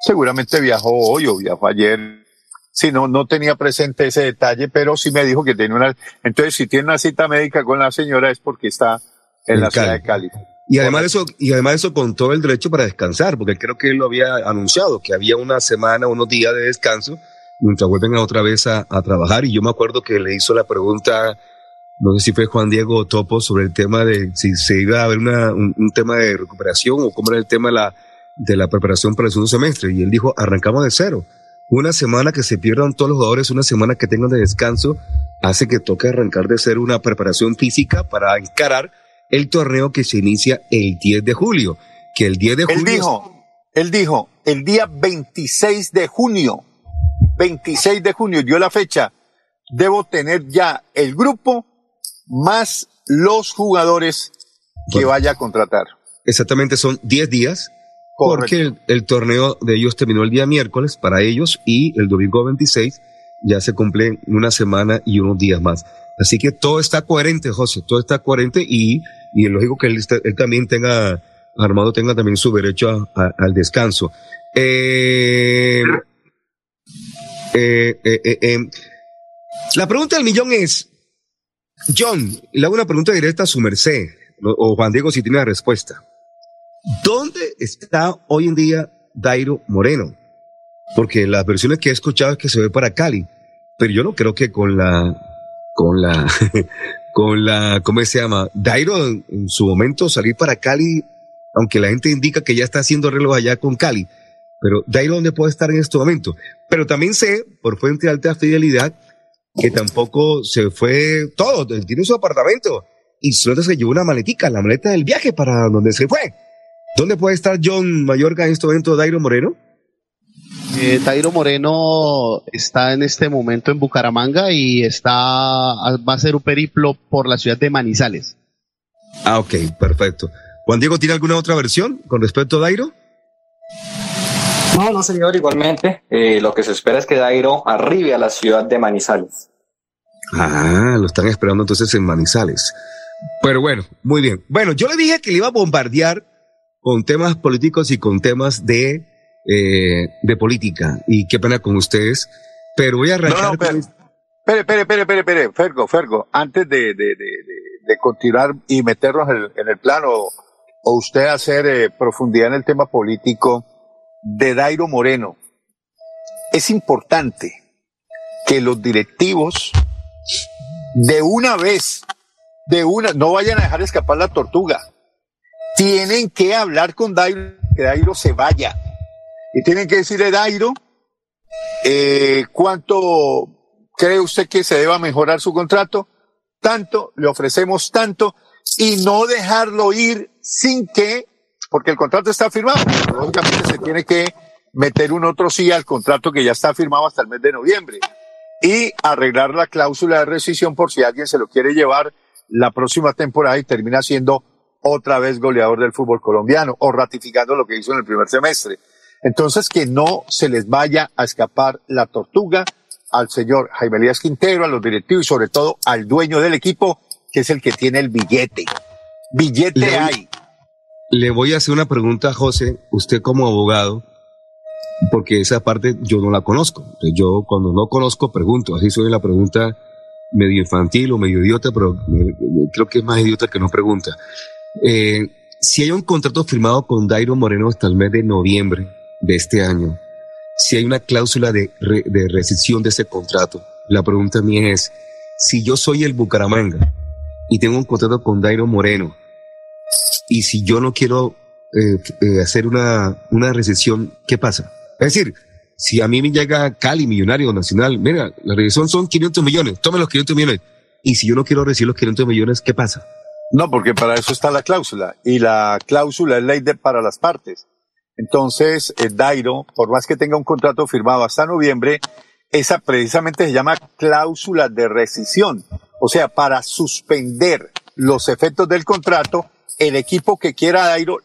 [SPEAKER 11] seguramente viajó hoy o viajó ayer. Sí, no, no tenía presente ese detalle, pero sí me dijo que tiene una, entonces si tiene una cita médica con la señora es porque está en,
[SPEAKER 2] En
[SPEAKER 11] la ciudad
[SPEAKER 2] Cali.
[SPEAKER 11] de Cali.
[SPEAKER 2] Y además de eso, y además de eso con todo el derecho para descansar, porque creo que él lo había anunciado, que había una semana, unos días de descanso, mientras vuelven otra vez a, a trabajar. Y yo me acuerdo que le hizo la pregunta, no sé si fue Juan Diego Topo, sobre el tema de si se iba a haber una, un, un tema de recuperación o cómo era el tema de la, de la preparación para el segundo semestre. Y él dijo, arrancamos de cero. Una semana que se pierdan todos los jugadores, una semana que tengan de descanso, hace que toque arrancar de cero una preparación física para encarar el torneo que se inicia el 10 de julio. Que el 10 de
[SPEAKER 11] Él
[SPEAKER 2] julio.
[SPEAKER 11] dijo, él dijo, el día 26 de junio, 26 de junio, dio la fecha, debo tener ya el grupo más los jugadores que
[SPEAKER 2] Bueno.
[SPEAKER 11] vaya a contratar.
[SPEAKER 2] Exactamente, son 10 días. Porque el, el torneo de ellos terminó el día miércoles para ellos y el domingo 26 ya se cumplen una semana y unos días más. Así que todo está coherente, José, todo está coherente y, y es lógico que él, también tenga, Armado tenga también su derecho al descanso. Eh, eh, eh, la pregunta del millón es, John, le hago una pregunta directa a su merced, o Juan Diego si tiene la respuesta. ¿Dónde está hoy en día Dairo Moreno? Porque las versiones que he escuchado es que se ve para Cali, pero yo no creo que con la, con la, con la, ¿cómo se llama? Dairo en, su momento salir para Cali, aunque la gente indica que ya está haciendo reloj allá con Cali, pero Dairo dónde puede estar en este momento. Pero también sé, por fuente de alta fidelidad, que tampoco se fue todo, tiene su apartamento y solo se llevó una maletica, la maleta del viaje para donde se fue. ¿Dónde puede estar John Mayorga en este momento, Dairo Moreno?
[SPEAKER 4] Eh, Tairo Moreno está en este momento en Bucaramanga y está va a hacer un periplo por la ciudad de Manizales.
[SPEAKER 2] Ah, ok, perfecto. Juan Diego, ¿tiene alguna otra versión con respecto a Dairo?
[SPEAKER 23] No, no, señor, igualmente. eh, lo que se espera es que Dairo arribe a la ciudad de Manizales.
[SPEAKER 2] Ah, lo están esperando entonces en Manizales. Pero bueno, muy bien. Bueno, yo le dije que le iba a bombardear con temas políticos y con temas de, eh, de política. Y qué pena con ustedes. Pero voy a arrancar.
[SPEAKER 11] No, no,
[SPEAKER 2] con-
[SPEAKER 11] Espere, espere, espere, espere, espere, Fergo, Fergo, antes de, de, de, continuar y meternos en el, en el plano, o usted hacer eh, profundidad en el tema político de Dairo Moreno, es importante que los directivos de una vez, de una, no vayan a dejar escapar la tortuga. Tienen que hablar con Dairo, que Dairo se vaya. Y tienen que decirle, Dairo, eh, ¿cuánto cree usted que se deba mejorar su contrato? Tanto, le ofrecemos tanto, y no dejarlo ir sin que, porque el contrato está firmado, lógicamente se tiene que meter un otro sí al contrato que ya está firmado hasta el mes de noviembre y arreglar la cláusula de rescisión por si alguien se lo quiere llevar la próxima temporada y termina siendo otra vez goleador del fútbol colombiano o ratificando lo que hizo en el primer semestre. Entonces que no se les vaya a escapar la tortuga al señor Jaime Elías Quintero, a los directivos y sobre todo al dueño del equipo, que es el que tiene el billete. Billete
[SPEAKER 2] Le
[SPEAKER 11] hay.
[SPEAKER 2] Le voy a hacer una pregunta a José, usted como abogado, porque esa parte yo no la conozco. Entonces, Yo cuando no conozco pregunto, así soy la pregunta medio infantil o medio idiota, pero creo que es más idiota que no pregunta. Eh, si hay un contrato firmado con Dairo Moreno hasta el mes de noviembre de este año, si hay una cláusula de, re- de rescisión de ese contrato, la pregunta mía es, si yo soy el Bucaramanga y tengo un contrato con Dairo Moreno, y si yo no quiero eh, eh, hacer una, una recesión, ¿qué pasa? Es decir, si a mí me llega Cali, Millonario Nacional, mira, la recesión son 500 millones, tome los 500 millones. Y si yo no quiero recibir los 500 millones, ¿qué pasa?
[SPEAKER 11] No, porque para eso está la cláusula. Y la cláusula es ley de, para las partes. Entonces, el Dairo, por más que tenga un contrato firmado hasta noviembre, esa precisamente se llama cláusula de rescisión. O sea, para suspender los efectos del contrato, el equipo que quiera a Dairo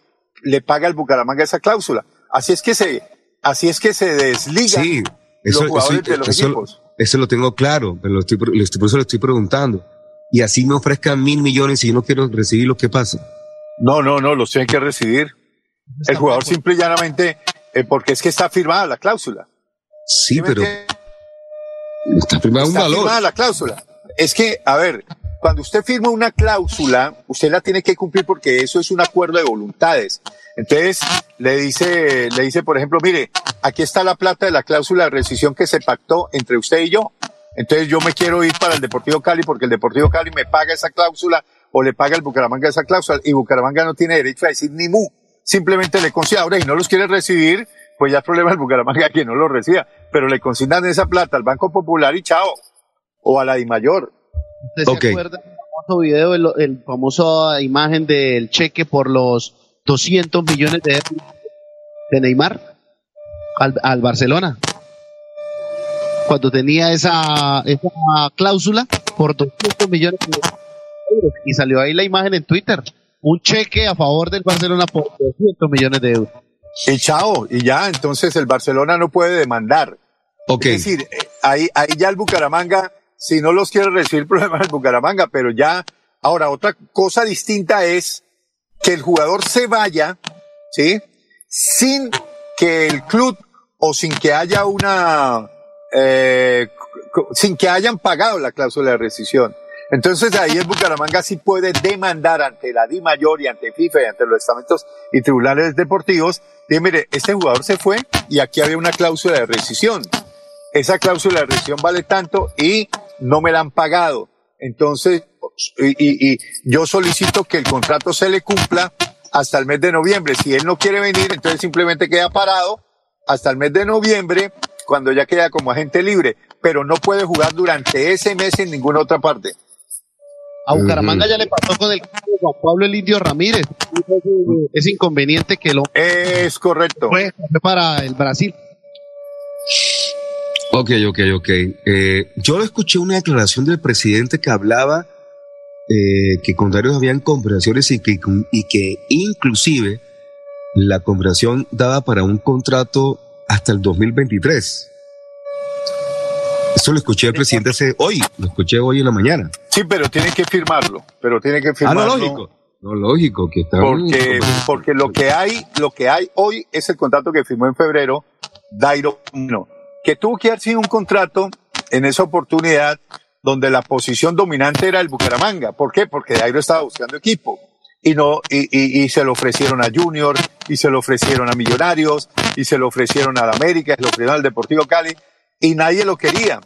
[SPEAKER 11] le paga al Bucaramanga esa cláusula. Así es que se, así es que se desliga
[SPEAKER 2] Sí,
[SPEAKER 11] los
[SPEAKER 2] eso,
[SPEAKER 11] jugadores
[SPEAKER 2] eso-
[SPEAKER 11] de los
[SPEAKER 2] eso-
[SPEAKER 11] equipos.
[SPEAKER 2] eso lo tengo claro, pero lo estoy, lo estoy- por eso lo estoy preguntando. Y así me ofrezcan mil millones y yo no quiero recibir lo que pasa.
[SPEAKER 11] No, no, no, los tienen que recibir. El jugador simple y llanamente, eh, porque es que está firmada la cláusula.
[SPEAKER 2] Sí, pero está firmado un
[SPEAKER 11] Está
[SPEAKER 2] valor.
[SPEAKER 11] firmada la cláusula. Es que, a ver, cuando usted firma una cláusula, usted la tiene que cumplir porque eso es un acuerdo de voluntades. Entonces, le dice, le dice, por ejemplo, mire, aquí está la plata de la cláusula de rescisión que se pactó entre usted y yo. Entonces, yo me quiero ir para el Deportivo Cali porque el Deportivo Cali me paga esa cláusula o le paga el Bucaramanga esa cláusula y Bucaramanga no tiene derecho a decir ni mu. Simplemente le consigna. Ahora, y no los quiere recibir, pues ya es problema del Bucaramanga que no lo reciba. Pero le consignan esa plata al Banco Popular y chao. O a la DIMAYOR.
[SPEAKER 4] ¿Usted se acuerda del famoso video, el, el famoso imagen del cheque por los 200 millones de euros de Neymar al, al Barcelona? Cuando tenía esa, esa cláusula por 200 millones de euros. Y salió ahí la imagen en Twitter. Un cheque a favor del Barcelona por 200 millones de euros.
[SPEAKER 11] Y chao, y ya, entonces el Barcelona no puede demandar. Es decir, eh, ahí, ahí ya el Bucaramanga, si no los quiere recibir, problema el Bucaramanga, pero ya, ahora, otra cosa distinta es que el jugador se vaya, ¿sí? Sin que el club o sin que haya una, eh, sin que hayan pagado la cláusula de rescisión. Entonces ahí el Bucaramanga sí puede demandar ante la Di Mayor y ante FIFA y ante los estamentos y tribunales deportivos. Dice, mire, este jugador se fue y aquí había una cláusula de rescisión. Esa cláusula de rescisión vale tanto y no me la han pagado. Entonces, y, y- y yo solicito que el contrato se le cumpla hasta el mes de noviembre. Si él no quiere venir, entonces simplemente queda parado hasta el mes de noviembre, cuando ya queda como agente libre, pero no puede jugar durante ese mes en ninguna otra parte.
[SPEAKER 4] A Bucaramanga ya le pasó con el caso de Juan Pablo el Indio Ramírez. Es inconveniente que lo
[SPEAKER 11] es correcto.
[SPEAKER 4] Fue, para el Brasil.
[SPEAKER 2] Ok, ok, ok. Eh, yo escuché una declaración del presidente que hablaba eh, que con Darius habían conversaciones y que, y que inclusive la conversación daba para un contrato hasta el 2023. Eso lo escuché al presidente hace hoy, lo escuché hoy en la mañana.
[SPEAKER 11] Sí, pero tiene que firmarlo, pero tiene que
[SPEAKER 2] Ah,
[SPEAKER 11] firmarlo.
[SPEAKER 2] no, lógico. No, lógico, que está
[SPEAKER 11] Porque, porque lo que hay, lo que hay hoy es el contrato que firmó en febrero Dairo no, que tuvo que haber sido un contrato en esa oportunidad donde la posición dominante era el Bucaramanga. ¿Por qué? Porque Dairo estaba buscando equipo. Y no, y, y, y se lo ofrecieron a Junior, y se lo ofrecieron a Millonarios, y se lo ofrecieron al América, y se lo ofrecieron al Deportivo Cali, y nadie lo quería.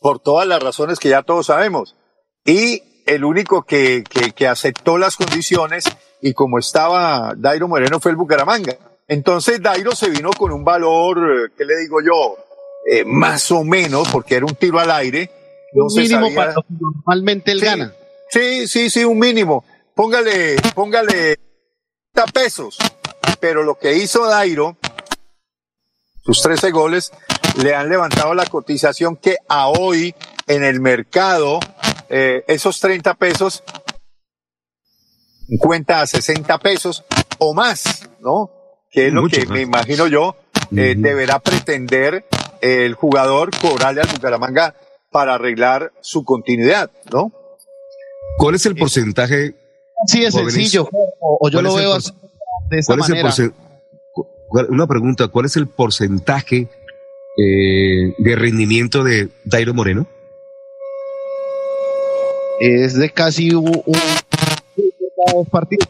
[SPEAKER 11] Por todas las razones que ya todos sabemos. Y el único que, que, que aceptó las condiciones y como estaba Dairo Moreno fue el Bucaramanga. Entonces Dairo se vino con un valor, eh, ¿qué le digo yo? Eh, más o menos, porque era un tiro al aire.
[SPEAKER 4] Un mínimo
[SPEAKER 11] sabía-
[SPEAKER 4] para lo que normalmente él
[SPEAKER 11] Sí,
[SPEAKER 4] gana.
[SPEAKER 11] Sí, sí, sí, un mínimo. Póngale, póngale 30 pesos. Pero lo que hizo Dairo, sus 13 goles, le han levantado la cotización que a hoy en el mercado, eh, esos 30 pesos, 50 a 60 pesos o más, ¿no? Que es lo que
[SPEAKER 2] más.
[SPEAKER 11] me imagino yo, eh, deberá pretender el jugador cobrarle al Bucaramanga para arreglar su continuidad, ¿no?
[SPEAKER 2] ¿Cuál es el porcentaje?
[SPEAKER 4] Sí, es
[SPEAKER 2] Jóvenes.
[SPEAKER 4] sencillo. O, o yo
[SPEAKER 2] ¿Cuál
[SPEAKER 4] lo veo así, de esta
[SPEAKER 2] ¿Cuál es el
[SPEAKER 4] manera.
[SPEAKER 2] Una pregunta, ¿cuál es el porcentaje eh, de rendimiento de Dairo Moreno?
[SPEAKER 4] Es de casi un, un dos partidos.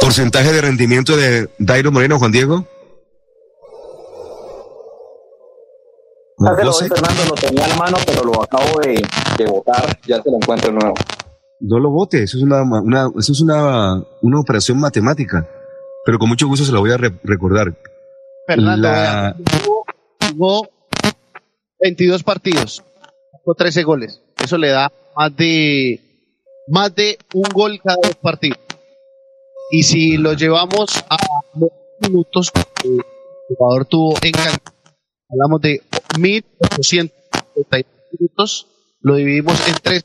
[SPEAKER 2] ¿Porcentaje de rendimiento de Dairo Moreno, Juan Diego?
[SPEAKER 23] Ya se lo doy, Fernando, lo tenía en mano, pero lo acabo de, de botar, ya se lo encuentro nuevo.
[SPEAKER 2] No lo vote, eso es una, una- eso es una, una operación matemática, pero con mucho gusto se la voy a re- recordar.
[SPEAKER 4] Fernando,
[SPEAKER 2] La-
[SPEAKER 4] jugó 22 partidos, con 13 goles. Eso le da más de más de un gol cada dos partidos. Y si lo llevamos a los minutos que el jugador tuvo en cancha, hablamos de 1850 minutos, lo dividimos en tres.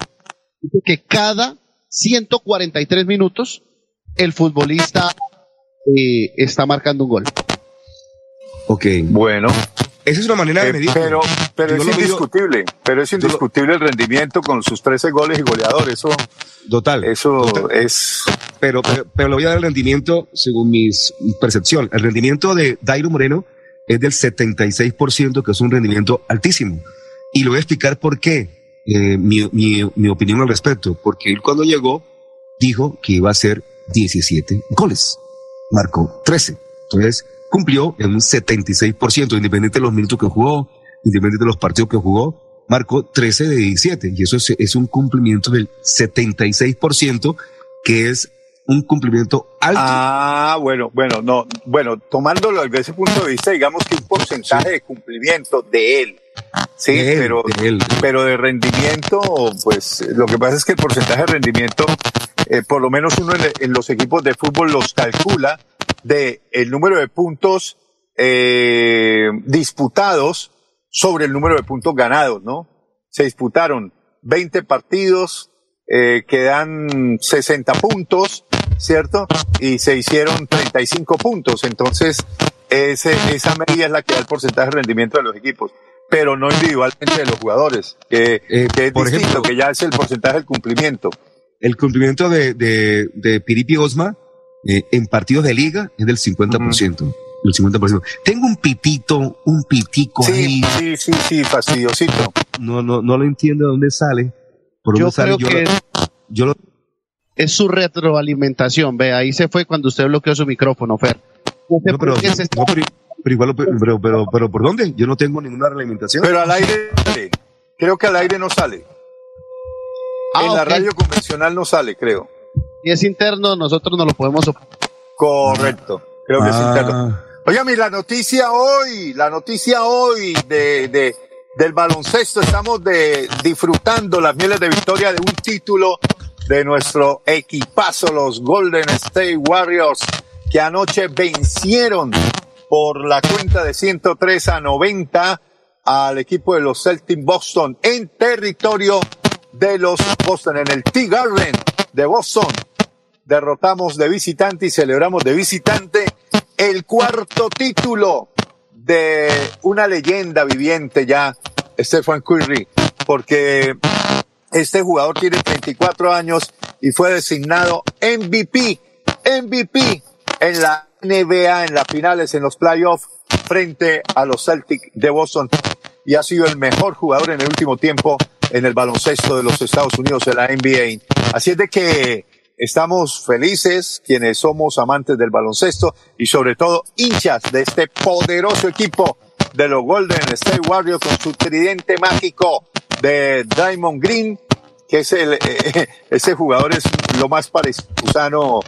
[SPEAKER 4] Dice que cada 143 minutos el futbolista eh, está marcando un gol.
[SPEAKER 2] Ok.
[SPEAKER 11] Bueno.
[SPEAKER 2] Esa es una manera de
[SPEAKER 11] Eh,
[SPEAKER 2] medir.
[SPEAKER 11] pero pero es
[SPEAKER 2] lo mido-
[SPEAKER 11] indiscutible, pero es indiscutible el rendimiento con sus 13 goles y goleador. Eso,
[SPEAKER 2] Total.
[SPEAKER 11] eso es.
[SPEAKER 2] Pero, pero, pero le voy a dar el rendimiento según mis mi percepción. El rendimiento de Dairo Moreno es del 76%, que es un rendimiento altísimo. Y le voy a explicar por qué, eh, mi, mi, mi opinión al respecto. Porque él cuando llegó dijo que iba a hacer 17 goles. Marcó 13. Entonces cumplió en un 76%, independiente de los minutos que jugó, independiente de los partidos que jugó, marcó 13 de 17. Y eso es, es un cumplimiento del 76%, que es un cumplimiento alto.
[SPEAKER 11] Ah, bueno, bueno, no, bueno, tomándolo desde ese punto de vista, digamos que un porcentaje de cumplimiento de él. Sí,
[SPEAKER 2] De él,
[SPEAKER 11] pero,
[SPEAKER 2] de él.
[SPEAKER 11] pero de rendimiento, pues lo que pasa es que el porcentaje de rendimiento, eh, por lo menos uno en, en los equipos de fútbol los calcula de el número de puntos eh, disputados sobre el número de puntos ganados, ¿no? Se disputaron 20 partidos eh, que dan 60 puntos, ¿cierto? Y se hicieron 35 puntos. Entonces, ese, esa medida es la que da el porcentaje de rendimiento de los equipos, pero no individualmente de los jugadores, que, que es
[SPEAKER 2] por
[SPEAKER 11] distinto,
[SPEAKER 2] ejemplo-
[SPEAKER 11] que ya es el porcentaje del cumplimiento.
[SPEAKER 2] El cumplimiento de, de, de Piripi Osma eh, en partidos de liga es del 50%. El 50%. Tengo un pitito, un pitico ahí.
[SPEAKER 11] Sí, sí, sí, fastidiosito.
[SPEAKER 2] No, no, no lo entiendo de dónde sale. Por
[SPEAKER 4] Yo
[SPEAKER 2] dónde sale.
[SPEAKER 4] creo
[SPEAKER 2] yo,
[SPEAKER 4] que
[SPEAKER 2] lo- yo lo,
[SPEAKER 4] Es su retroalimentación. Ve, ahí se fue cuando usted bloqueó su micrófono, Fer. No sé
[SPEAKER 2] no, pero,
[SPEAKER 4] se está-
[SPEAKER 2] no, pero, pero igual, lo- pero, pero, pero, ¿por dónde? Yo no tengo ninguna reglamentación.
[SPEAKER 11] Pero al aire, sale. creo que al aire no sale.
[SPEAKER 4] Ah,
[SPEAKER 11] en la radio convencional no sale, creo.
[SPEAKER 4] Si es interno, nosotros no lo podemos. op-
[SPEAKER 11] Correcto, creo que es
[SPEAKER 2] Ah.
[SPEAKER 11] interno. Oigan, y la noticia hoy, la noticia hoy de, de- del baloncesto, estamos de, disfrutando las mieles de victoria de un título de nuestro equipazo, los Golden State Warriors, que anoche vencieron por la cuenta de 103 a 90 al equipo de los Celtics Boston en territorio de los Boston, en el Tea Garden de Boston. Derrotamos de visitante y celebramos de visitante el cuarto título de una leyenda viviente ya, Stephen Curry, porque este jugador tiene 34 años y fue designado MVP, MVP en la NBA, en las finales, en los playoffs, frente a los Celtics de Boston. Y ha sido el mejor jugador en el último tiempo en el baloncesto de los Estados Unidos, en la NBA. Así es de que estamos felices quienes somos amantes del baloncesto y sobre todo hinchas de este poderoso equipo de los Golden State Warriors con su tridente mágico de Diamond Green, que es el, eh, ese jugador es lo más parecido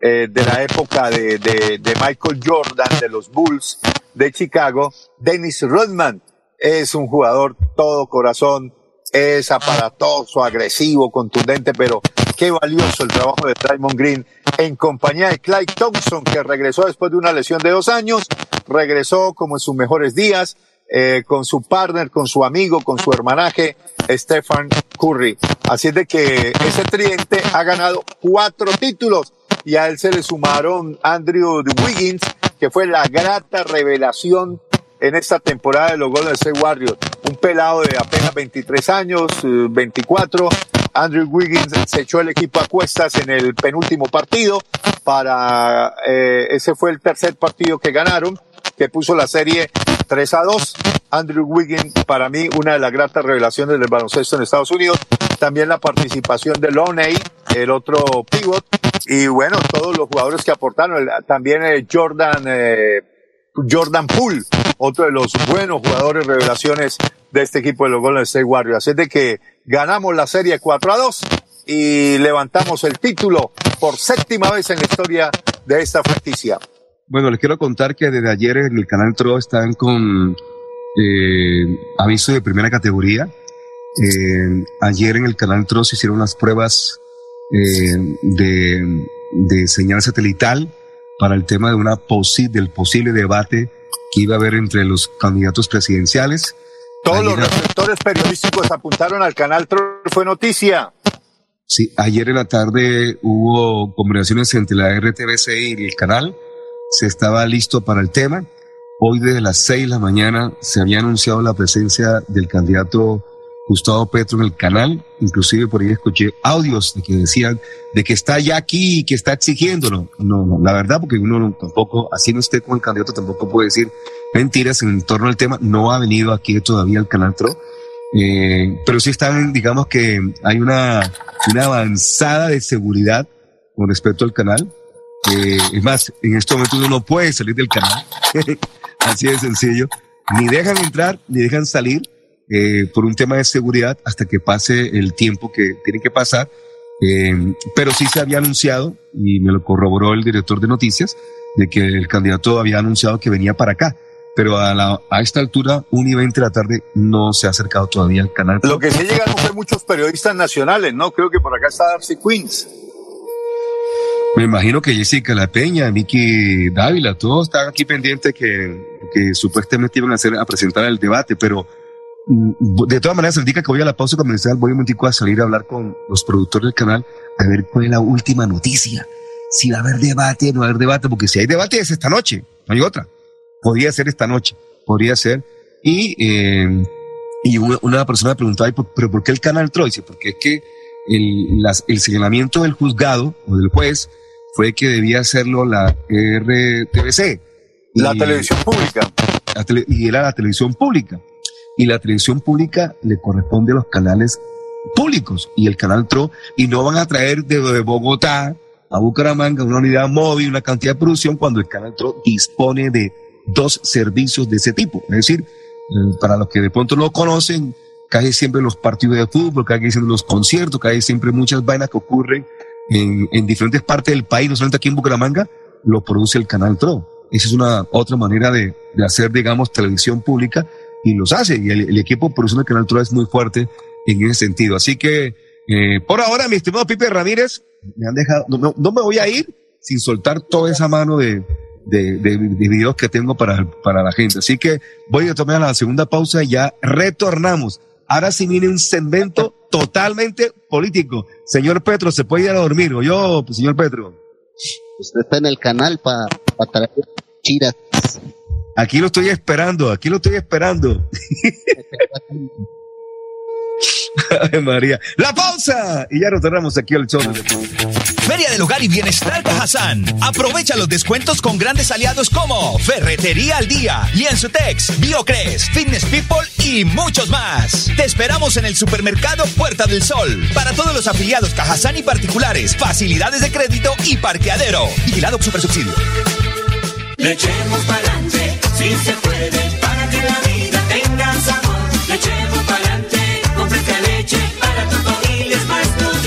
[SPEAKER 11] eh, de la época de, de, de Michael Jordan, de los Bulls de Chicago. Dennis Rodman es un jugador todo corazón, es aparatoso, agresivo, contundente, pero qué valioso el trabajo de Draymond Green en compañía de Clyde Thompson, que regresó después de una lesión de dos años, regresó como en sus mejores días, eh, con su partner, con su amigo, con su hermanaje, Stephen Curry. Así es de que ese tridente ha ganado cuatro títulos y a él se le sumaron Andrew Wiggins, que fue la grata revelación en esta temporada de los Golden State Warriors. Un pelado de apenas 23 años, eh, 24. Andrew Wiggins se echó el equipo a cuestas en el penúltimo partido para, eh, ese fue el tercer partido que ganaron, que puso la serie 3 a 2. Andrew Wiggins, para mí, una de las gratas revelaciones del baloncesto en Estados Unidos. También la participación de Loney, el otro pivot. Y bueno, todos los jugadores que aportaron. También eh, Jordan, eh, Jordan Poole, otro de los buenos jugadores revelaciones de este equipo de los Golden State Warriors. Así es de que ganamos la serie 4 a 2 y levantamos el título por séptima vez en la historia de esta franquicia.
[SPEAKER 2] Bueno, les quiero contar que desde ayer en el canal TRO están con eh, aviso de primera categoría. Eh, ayer en el canal TRO se hicieron las pruebas eh, de, señal satelital para el tema de una posi del posible debate que iba a haber entre los candidatos presidenciales.
[SPEAKER 11] Todos los receptores periodísticos apuntaron al canal Troll, fue noticia.
[SPEAKER 2] Sí, ayer en la tarde hubo conversaciones entre la RTBC y el canal. Se estaba listo para el tema. hoy desde las 6 de la mañana se había anunciado la presencia del candidato Gustavo Petro en el canal, inclusive por ahí escuché audios de que decían de que está ya aquí y que está exigiéndolo. No, no, la verdad, porque uno tampoco, así no esté con el candidato, tampoco puede decir mentiras en torno al tema. No ha venido aquí todavía el canal TRO, eh, pero sí están, digamos que hay una, una avanzada de seguridad con respecto al canal. Eh, es más, en este momento uno no puede salir del canal. Así de sencillo. Ni dejan entrar, ni dejan salir eh, por un tema de seguridad hasta que pase el tiempo que tiene que pasar. Eh, pero sí se había anunciado, y me lo corroboró el director de noticias, de que el candidato había anunciado que venía para acá. Pero a, la, a esta altura, 1 y 20 de la tarde, no se ha acercado todavía al canal.
[SPEAKER 11] Lo que sí llegaron ser muchos periodistas nacionales, ¿no? Creo que por acá está Darcy Queens.
[SPEAKER 2] Me imagino que Jessica La Peña, Miki Dávila, todos están aquí pendientes que, que supuestamente iban a, hacer, a presentar el debate, pero de todas maneras, el día que voy a la pausa comercial, voy un momentico a salir a hablar con los productores del canal a ver cuál es la última noticia. Si va a haber debate, no va a haber debate, porque si hay debate es esta noche, no hay otra. Podría ser esta noche, podría ser. Y, eh, y una, una persona me preguntaba, ¿pero por qué el canal Troy? Dice, porque es que el, las, el señalamiento del juzgado o del juez fue que debía hacerlo la RTBC.
[SPEAKER 11] La televisión pública.
[SPEAKER 2] La tele, y era la televisión pública. Y la televisión pública le corresponde a los canales públicos y el canal TRO, y no van a traer de, Bogotá a Bucaramanga una unidad móvil, una cantidad de producción, cuando el canal TRO dispone de dos servicios de ese tipo. Es decir, eh, para los que de pronto no conocen, casi siempre los partidos de fútbol, casi siempre los conciertos, casi siempre muchas vainas que ocurren en, en, diferentes partes del país, no solamente aquí en Bucaramanga, lo produce el canal TRO. Esa es una otra manera de, de hacer, digamos, televisión pública y los hace. Y el, el equipo producción canal TRO es muy fuerte en ese sentido. Así que, eh, por ahora, mi estimado Pipe Ramírez, me han dejado, no, no, me voy a ir sin soltar toda esa mano de, de, de, de, videos que tengo para, para la gente. Así que voy a tomar la segunda pausa y ya retornamos. Ahora sí viene un segmento totalmente político. Señor Petro, ¿se puede ir a dormir? ¿O yo, pues, señor Petro?
[SPEAKER 4] Usted está en el canal para pa traer chiras.
[SPEAKER 2] Aquí lo estoy esperando, aquí lo estoy esperando. Ay, María. La pausa. Y ya retornamos aquí al show.
[SPEAKER 14] Feria del Hogar y Bienestar Cajazán. Aprovecha los descuentos con grandes aliados como Ferretería al Día, Lienzutex, Biocres, Fitness People y muchos más. Te esperamos en el supermercado Puerta del Sol. Para todos los afiliados Cajazán y particulares, facilidades de crédito y parqueadero. Vigilado Super Subsidio.
[SPEAKER 15] Le echemos pa'lante, si se puede, para que la vida tenga sabor. Le echemos pa'lante, con fresca leche, para tu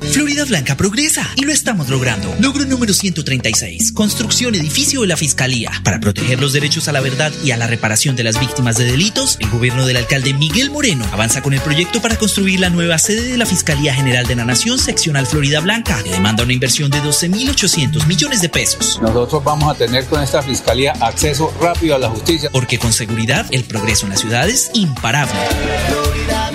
[SPEAKER 17] Florida Blanca progresa y lo estamos logrando. Logro número 136. Construcción edificio de la Fiscalía. Para proteger los derechos a la verdad y a la reparación de las víctimas de delitos, el gobierno del alcalde Miguel Moreno avanza con el proyecto para construir la nueva sede de la Fiscalía General de la Nación seccional Florida Blanca, que demanda una inversión de 12.800 millones de pesos.
[SPEAKER 18] Nosotros vamos a tener con esta Fiscalía acceso rápido a la justicia.
[SPEAKER 17] Porque con seguridad el progreso en la ciudad es imparable.
[SPEAKER 15] Florida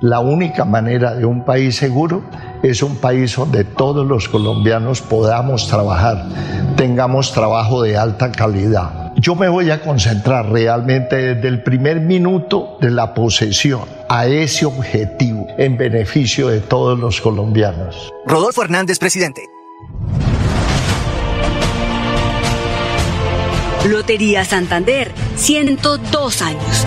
[SPEAKER 20] La única manera de un país seguro es un país donde todos los colombianos podamos trabajar, tengamos trabajo de alta calidad. Yo me voy a concentrar realmente desde el primer minuto de la posesión a ese objetivo en beneficio de todos los colombianos.
[SPEAKER 8] Rodolfo Hernández, presidente.
[SPEAKER 24] Lotería Santander, 102 años.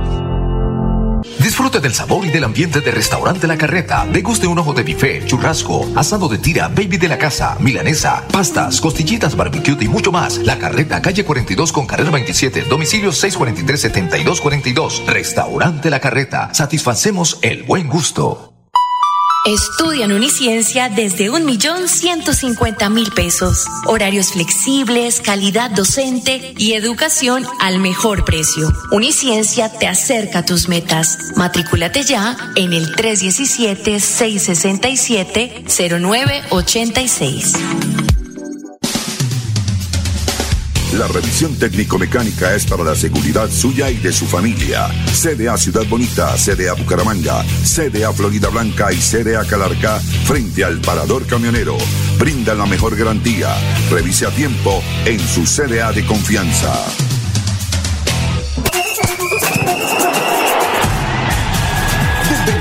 [SPEAKER 1] Disfrute del sabor y del ambiente de Restaurante La Carreta. Deguste un ojo de bife, churrasco, asado de tira, baby de la casa, milanesa, pastas, costillitas, barbecue y mucho más. La Carreta, calle 42 con carrera 27, domicilio 643-7242. Restaurante La Carreta. Satisfacemos el buen gusto.
[SPEAKER 19] Estudia en Uniciencia desde un millón ciento cincuenta mil pesos. Horarios flexibles, calidad docente y educación al mejor precio. Uniciencia te acerca a tus metas. Matrículate ya en el 317-667-0986.
[SPEAKER 10] La revisión técnico-mecánica es para la seguridad suya y de su familia. CDA Ciudad Bonita, CDA Bucaramanga, CDA Florida Blanca y CDA Calarca frente al parador camionero. Brinda la mejor garantía. Revise a tiempo en su CDA de confianza.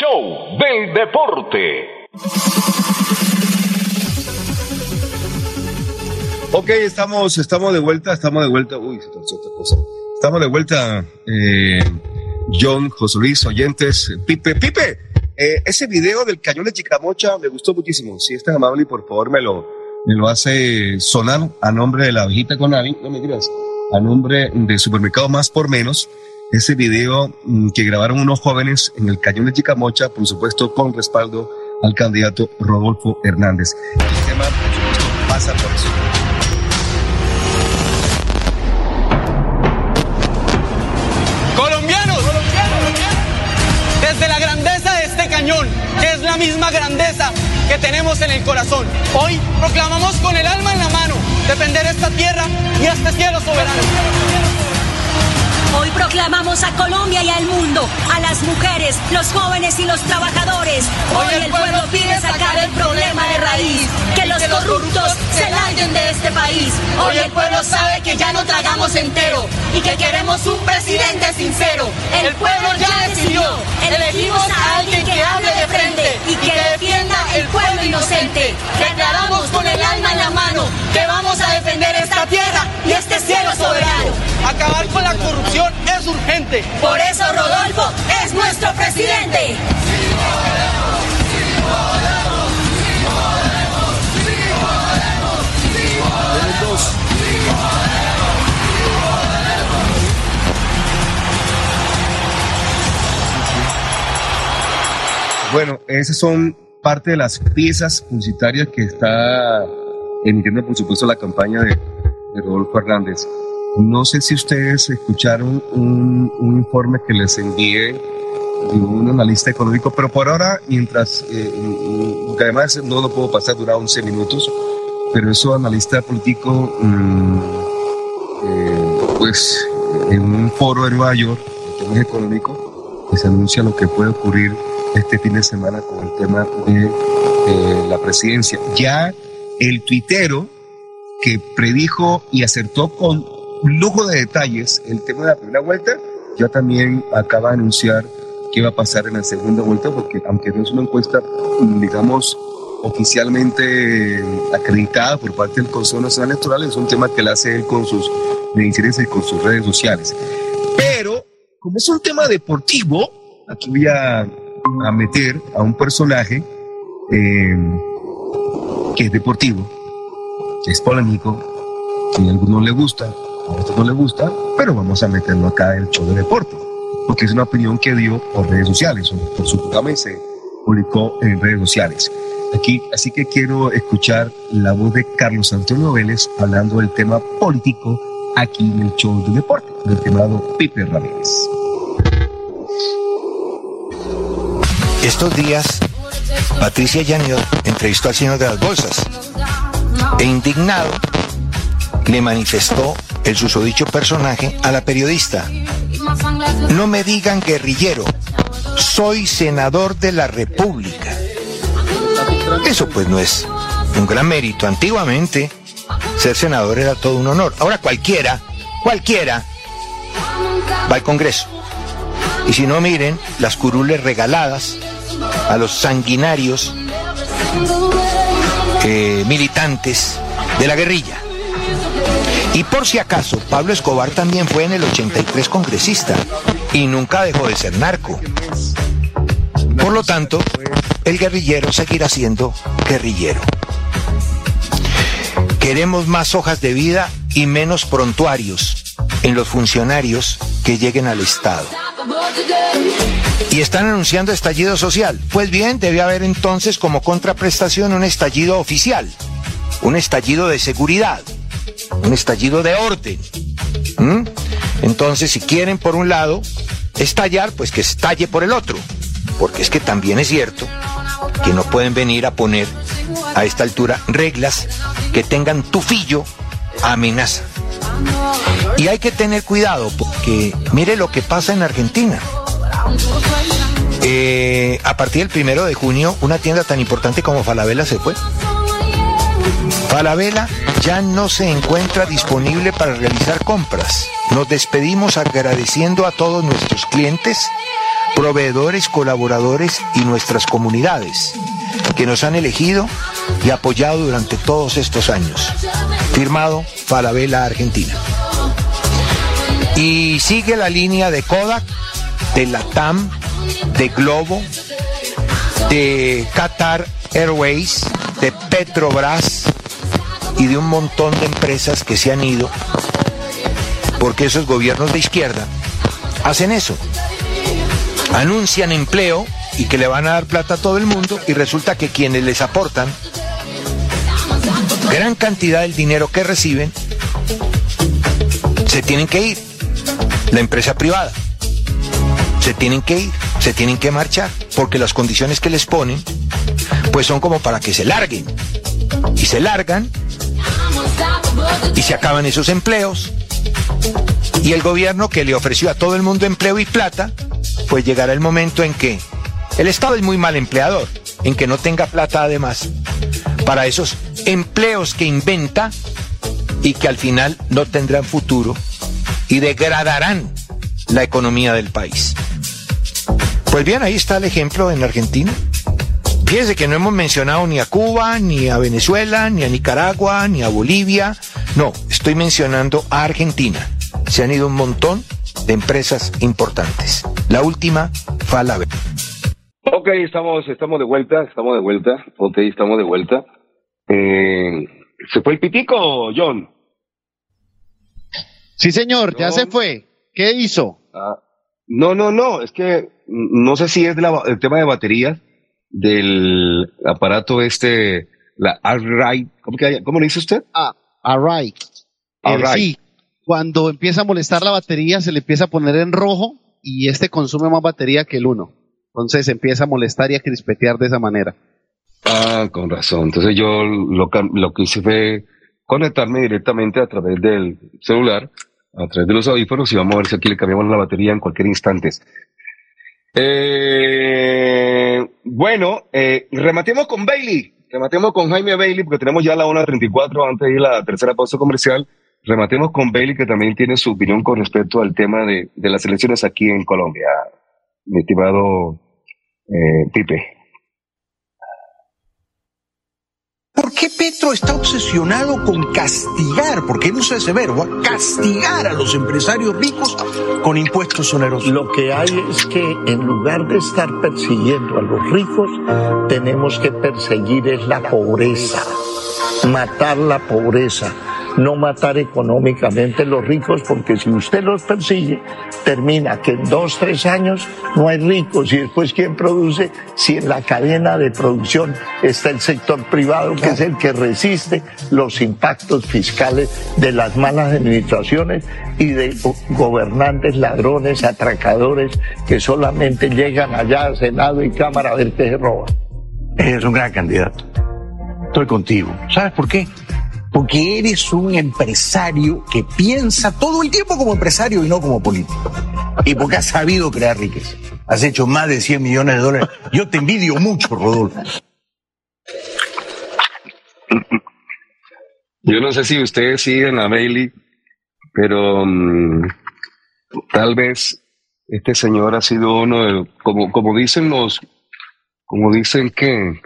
[SPEAKER 1] Show del deporte.
[SPEAKER 2] Ok, estamos, estamos de vuelta, estamos de vuelta. Uy, se otra cosa. Estamos de vuelta, eh, John, José Luis, oyentes, Pipe, Pipe, eh, ese video del cañón de Chicamocha me gustó muchísimo. Si es tan amable y por favor me lo, me lo hace sonar a nombre de la abejita con Avi, no me digas, a nombre de Supermercado Más por Menos. Ese video mm, que grabaron unos jóvenes en el cañón de Chicamocha, por supuesto, con respaldo al candidato Rodolfo Hernández. El tema, por supuesto, pasa por eso.
[SPEAKER 25] Colombianos, desde la grandeza de este cañón, que es la misma grandeza que tenemos en el corazón, hoy proclamamos con el alma en la mano defender esta tierra y este cielo soberano.
[SPEAKER 26] Hoy proclamamos a Colombia y al mundo, a las mujeres, los jóvenes y los trabajadores. Hoy el pueblo pide sacar el problema de raíz, que los corruptos se larguen de este país. Hoy el pueblo sabe que ya no tragamos entero y que queremos un presidente sincero. El pueblo ya decidió, elegimos a alguien que hable de frente y que defienda el pueblo inocente. Declaramos con el alma en la mano que vamos a defender esta tierra y este cielo soberano.
[SPEAKER 25] Acabar con la corrupción es urgente.
[SPEAKER 26] Por eso Rodolfo es nuestro presidente.
[SPEAKER 2] Bueno, esas son parte de las piezas publicitarias que está emitiendo, por supuesto, la campaña de, de Rodolfo Hernández. No sé si ustedes escucharon un, informe que les envié de un analista económico, pero por ahora, mientras, eh, que además no lo puedo pasar, dura 11 minutos, pero eso analista político, mm, eh, pues en un foro de Nueva York, de temas económico, se anuncia lo que puede ocurrir este fin de semana con el tema de eh, la presidencia. Ya el tuitero que predijo y acertó con lujo de detalles el tema de la primera vuelta, ya también acaba de anunciar qué va a pasar en la segunda vuelta, porque aunque no es una encuesta, digamos, oficialmente acreditada por parte del Consejo Nacional Electoral, es un tema que le hace él con sus mediciones y con sus redes sociales. Pero, como es un tema deportivo, aquí voy a, a meter a un personaje eh, que es deportivo, que es polémico, que a algunos le gusta, a otros no le gusta, pero vamos a meterlo acá en el show de deporte, porque es una opinión que dio por redes sociales, o por su programa se publicó en redes sociales. Aquí, así que quiero escuchar la voz de Carlos Antonio Vélez hablando del tema político aquí en el show de deporte, del temado Pipe Ramírez.
[SPEAKER 27] Estos días, Patricia Yaniot entrevistó al señor de las bolsas e indignado le manifestó el susodicho personaje a la periodista. No me digan guerrillero, soy senador de la República. Eso pues no es un gran mérito. Antiguamente ser senador era todo un honor. Ahora cualquiera, cualquiera va al Congreso. Y si no miren las curules regaladas a los sanguinarios eh, militantes de la guerrilla. Y por si acaso, Pablo Escobar también fue en el 83 congresista y nunca dejó de ser narco. Por lo tanto, el guerrillero seguirá siendo guerrillero. Queremos más hojas de vida y menos prontuarios en los funcionarios que lleguen al Estado. Y están anunciando estallido social. Pues bien, debe haber entonces como contraprestación un estallido oficial, un estallido de seguridad, un estallido de orden. Entonces, si quieren por un lado estallar, pues que estalle por el otro. Porque es que también es cierto que no pueden venir a poner a esta altura reglas que tengan tufillo a amenaza. Y hay que tener cuidado porque mire lo que pasa en Argentina. Eh, a partir del primero de junio, una tienda tan importante como Falabella se fue. Falabella ya no se encuentra disponible para realizar compras. Nos despedimos agradeciendo a todos nuestros clientes, proveedores, colaboradores y nuestras comunidades que nos han elegido y apoyado durante todos estos años. Firmado Falabella Argentina. Y sigue la línea de Kodak, de Latam, de Globo, de Qatar Airways, de Petrobras y de un montón de empresas que se han ido porque esos gobiernos de izquierda hacen eso. Anuncian empleo y que le van a dar plata a todo el mundo y resulta que quienes les aportan gran cantidad del dinero que reciben se tienen que ir. La empresa privada. Se tienen que ir, se tienen que marchar, porque las condiciones que les ponen, pues son como para que se larguen. Y se largan y se acaban esos empleos. Y el gobierno que le ofreció a todo el mundo empleo y plata, pues llegará el momento en que el Estado es muy mal empleador, en que no tenga plata además para esos empleos que inventa y que al final no tendrán futuro y degradarán la economía del país. Pues bien, ahí está el ejemplo en Argentina. Fíjense que no hemos mencionado ni a Cuba, ni a Venezuela, ni a Nicaragua, ni a Bolivia. No, estoy mencionando a Argentina. Se han ido un montón de empresas importantes. La última, Falabella.
[SPEAKER 2] Ok, estamos, estamos de vuelta, estamos de vuelta. Ok, estamos de vuelta. Eh, ¿Se fue el pitico, John?
[SPEAKER 4] Sí, señor, ya se fue. ¿Qué hizo?
[SPEAKER 2] Ah, no, no, no, es que no sé si es la- el tema de baterías del aparato este, la Array, ¿cómo, que, ¿cómo le dice usted?
[SPEAKER 4] Ah, alright.
[SPEAKER 2] Alright.
[SPEAKER 4] sí, cuando empieza a molestar la batería se le empieza a poner en rojo y este consume más batería que el uno. Entonces empieza a molestar y a crispetear de esa manera.
[SPEAKER 2] Ah, con razón. Entonces yo lo que hice fue conectarme directamente a través del celular, a través de los audífonos y vamos a ver si aquí le cambiamos la batería en cualquier instante. Eh, bueno, eh, rematemos con Bailey. Rematemos con Jaime Bailey porque tenemos ya la 1.34 antes de ir a la tercera pausa comercial. Rematemos con Bailey que también tiene su opinión con respecto al tema de, las elecciones aquí en Colombia. mi estimado eh, Pipe.
[SPEAKER 27] ¿Por qué Petro está obsesionado con castigar, porque él usa ese verbo, castigar a los empresarios ricos con impuestos onerosos?
[SPEAKER 20] Lo que hay es que en lugar de estar persiguiendo a los ricos, tenemos que perseguir es la pobreza, matar la pobreza, no matar económicamente los ricos, porque si usted los persigue, termina que en dos, tres años no hay ricos y después quién produce si en la cadena de producción está el sector privado, que es el que resiste los impactos fiscales de las malas administraciones y de go- gobernantes ladrones, atracadores, que solamente llegan allá a Senado y Cámara a ver qué se roban.
[SPEAKER 27] Eres un gran candidato. Estoy contigo. ¿Sabes por qué? Porque eres un empresario que piensa todo el tiempo como empresario y no como político. Y porque has sabido crear riqueza. Has hecho más de 100 millones de dólares. Yo te envidio mucho, Rodolfo.
[SPEAKER 2] Yo no sé si ustedes siguen a Bailey, pero mm, tal vez este señor ha sido uno de, como, como dicen los, como dicen que,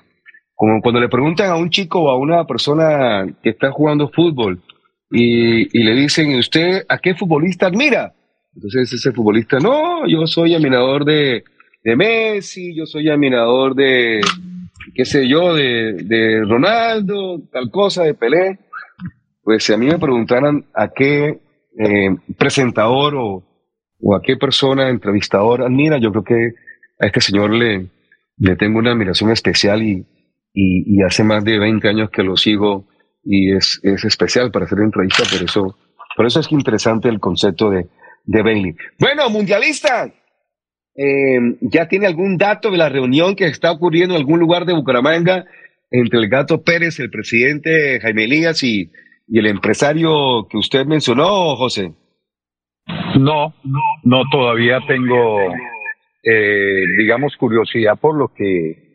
[SPEAKER 2] como cuando le preguntan a un chico o a una persona que está jugando fútbol y, y le dicen, ¿usted a qué futbolista admira? Entonces ese futbolista, no, yo soy admirador de, Messi, yo soy admirador de, qué sé yo, de, Ronaldo, tal cosa, de Pelé. Pues si a mí me preguntaran a qué eh, presentador o, o a qué persona, entrevistador admira, yo creo que a este señor le, le tengo una admiración especial y, y, hace más de 20 años que lo sigo y es, es especial para hacer entrevista, por eso, por eso es interesante el concepto de, de Bailey. Bueno, mundialista, eh, ¿ya tiene algún dato de la reunión que está ocurriendo en algún lugar de Bucaramanga entre el Gato Pérez, el presidente Jaime Elías y, y el empresario que usted mencionó, José?
[SPEAKER 11] No, no todavía tengo, eh, digamos, curiosidad por lo que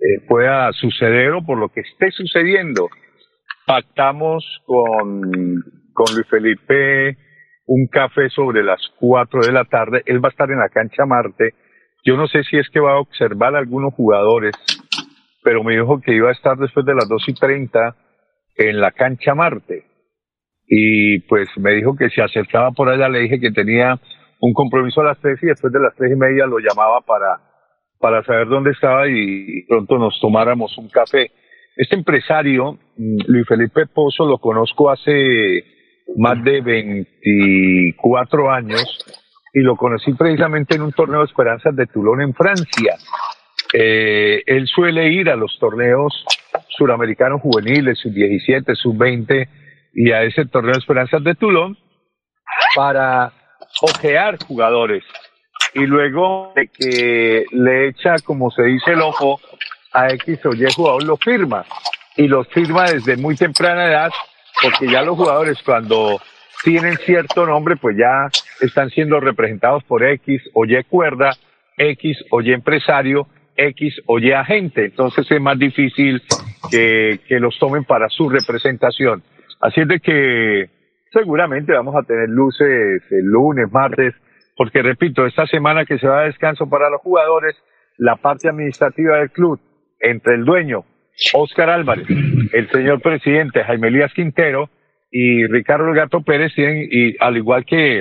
[SPEAKER 11] eh, pueda suceder o por lo que esté sucediendo. Pactamos con, con Luis Felipe un café sobre las 4 de la tarde. Él va a estar en la cancha Marte. Yo no sé si es que va a observar a algunos jugadores, pero me dijo que iba a estar después de las 2 y 30 en la cancha Marte y pues me dijo que si acercaba por allá le dije que tenía un compromiso a las tres y después de las tres y media lo llamaba para, para saber dónde estaba y pronto nos tomáramos un café. Este empresario, mm, Luis Felipe Pozo, lo conozco hace más de 24 años y lo conocí precisamente en un torneo de esperanzas de Toulon en Francia. Eh, él suele ir a los torneos suramericanos juveniles, sub 17, sub 20 y a ese torneo de esperanzas de Toulon para ojear jugadores y luego de que le echa, como se dice, el ojo a X o Y jugador, lo firma y lo firma desde muy temprana edad porque ya los jugadores cuando tienen cierto nombre pues ya están siendo representados por X o Y cuerda, X o Y empresario, X o Y agente, entonces es más difícil que, que los tomen para su representación. Así es de que seguramente vamos a tener luces el lunes, martes, porque repito, esta semana que se va a descanso para los jugadores, la parte administrativa del club, entre el dueño, Oscar Álvarez, el señor presidente Jaime Elías Quintero y Ricardo El Gato Pérez tienen, y al igual que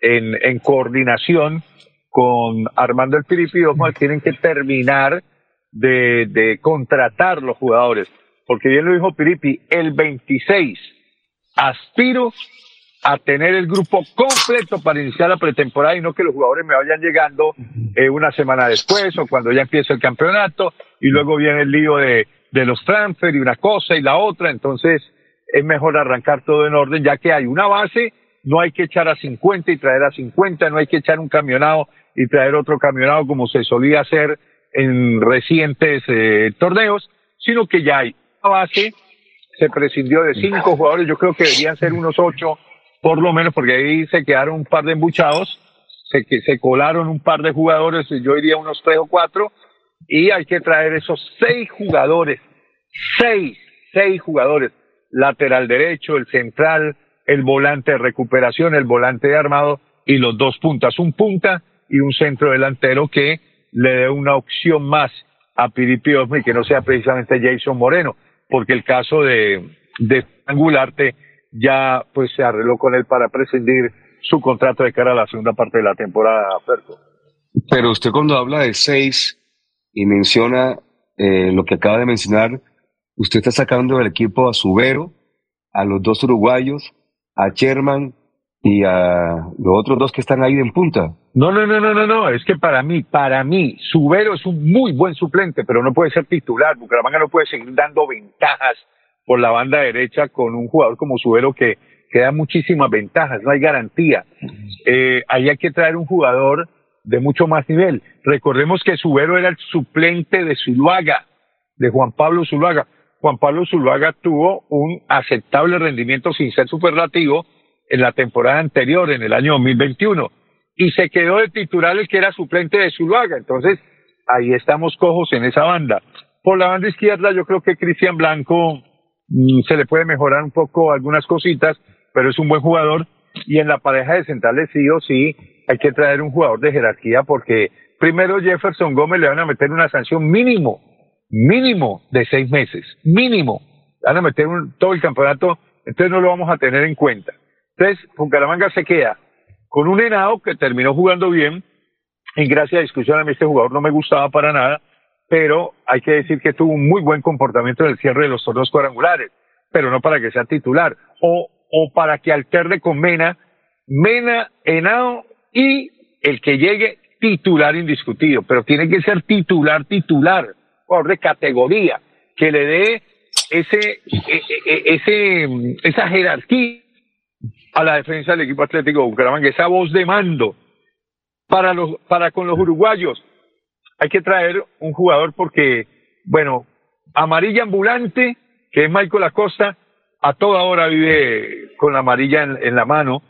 [SPEAKER 11] en, en coordinación con Armando El Piripidomo, tienen que terminar de, de contratar los jugadores. Porque bien lo dijo Piripi, el 26 aspiro a tener el grupo completo para iniciar la pretemporada y no que los jugadores me vayan llegando eh, una semana después o cuando ya empiece el campeonato y luego viene el lío de, de los transfer y una cosa y la otra. Entonces es mejor arrancar todo en orden ya que hay una base, no hay que echar a 50 y traer a 50, no hay que echar un camionado y traer otro camionado como se solía hacer en recientes eh, torneos, sino que ya hay una base, se prescindió de cinco jugadores, yo creo que deberían ser unos ocho por lo menos, porque ahí se quedaron un par de embuchados, se, que se colaron un par de jugadores, yo diría unos tres o cuatro, y hay que traer esos seis jugadores, seis, seis jugadores, lateral derecho, el central, el volante de recuperación, el volante de armado y los dos puntas, un punta y un centro delantero que le dé una opción más a Piripi y que no sea precisamente Jason Moreno, porque el caso de, de Angularte ya pues se arregló con él para prescindir su contrato de cara a la segunda parte de la temporada, Ferco.
[SPEAKER 2] Pero usted cuando habla de seis y menciona eh, lo que acaba de mencionar, usted está sacando del equipo a Subero, a los dos uruguayos, a Sherman y a los otros dos que están ahí en punta.
[SPEAKER 11] No, no, no, no, no, no, es que para mí, para mí, Subero es un muy buen suplente, pero no puede ser titular. Bucaramanga no puede seguir dando ventajas por la banda derecha con un jugador como Subero que, que da muchísimas ventajas, no hay garantía. Eh, ahí hay que traer un jugador de mucho más nivel. Recordemos que Subero era el suplente de Zuluaga, de Juan Pablo Zuluaga. Juan Pablo Zuluaga tuvo un aceptable rendimiento sin ser superlativo en la temporada anterior, en el año 2021, y se quedó de titular el que era suplente de Zuluaga. Entonces, ahí estamos cojos en esa banda. Por la banda izquierda, yo creo que Cristian Blanco se le puede mejorar un poco algunas cositas, pero es un buen jugador. Y en la pareja de centrales, sí o sí, hay que traer un jugador de jerarquía porque primero Jefferson Gómez le van a meter una sanción mínimo, mínimo de seis meses, mínimo. Van a meter un, todo el campeonato, entonces no lo vamos a tener en cuenta. Entonces, Bucaramanga se queda con un Henao que terminó jugando bien. En gracia a discusión, a mí este jugador no me gustaba para nada, pero hay que decir que tuvo un muy buen comportamiento en el cierre de los torneos cuadrangulares, pero no para que sea titular, o, o para que alterne con Mena, Mena, Henao y el que llegue titular indiscutido, pero tiene que ser titular, titular, jugador de categoría, que le dé ese, e, e, e, ese, esa jerarquía a la defensa del equipo atlético de Bucaramanga, esa voz de mando para los, para con los uruguayos. Hay que traer un jugador porque, bueno, amarilla ambulante, que es Michael Acosta, a toda hora vive con la amarilla en, la mano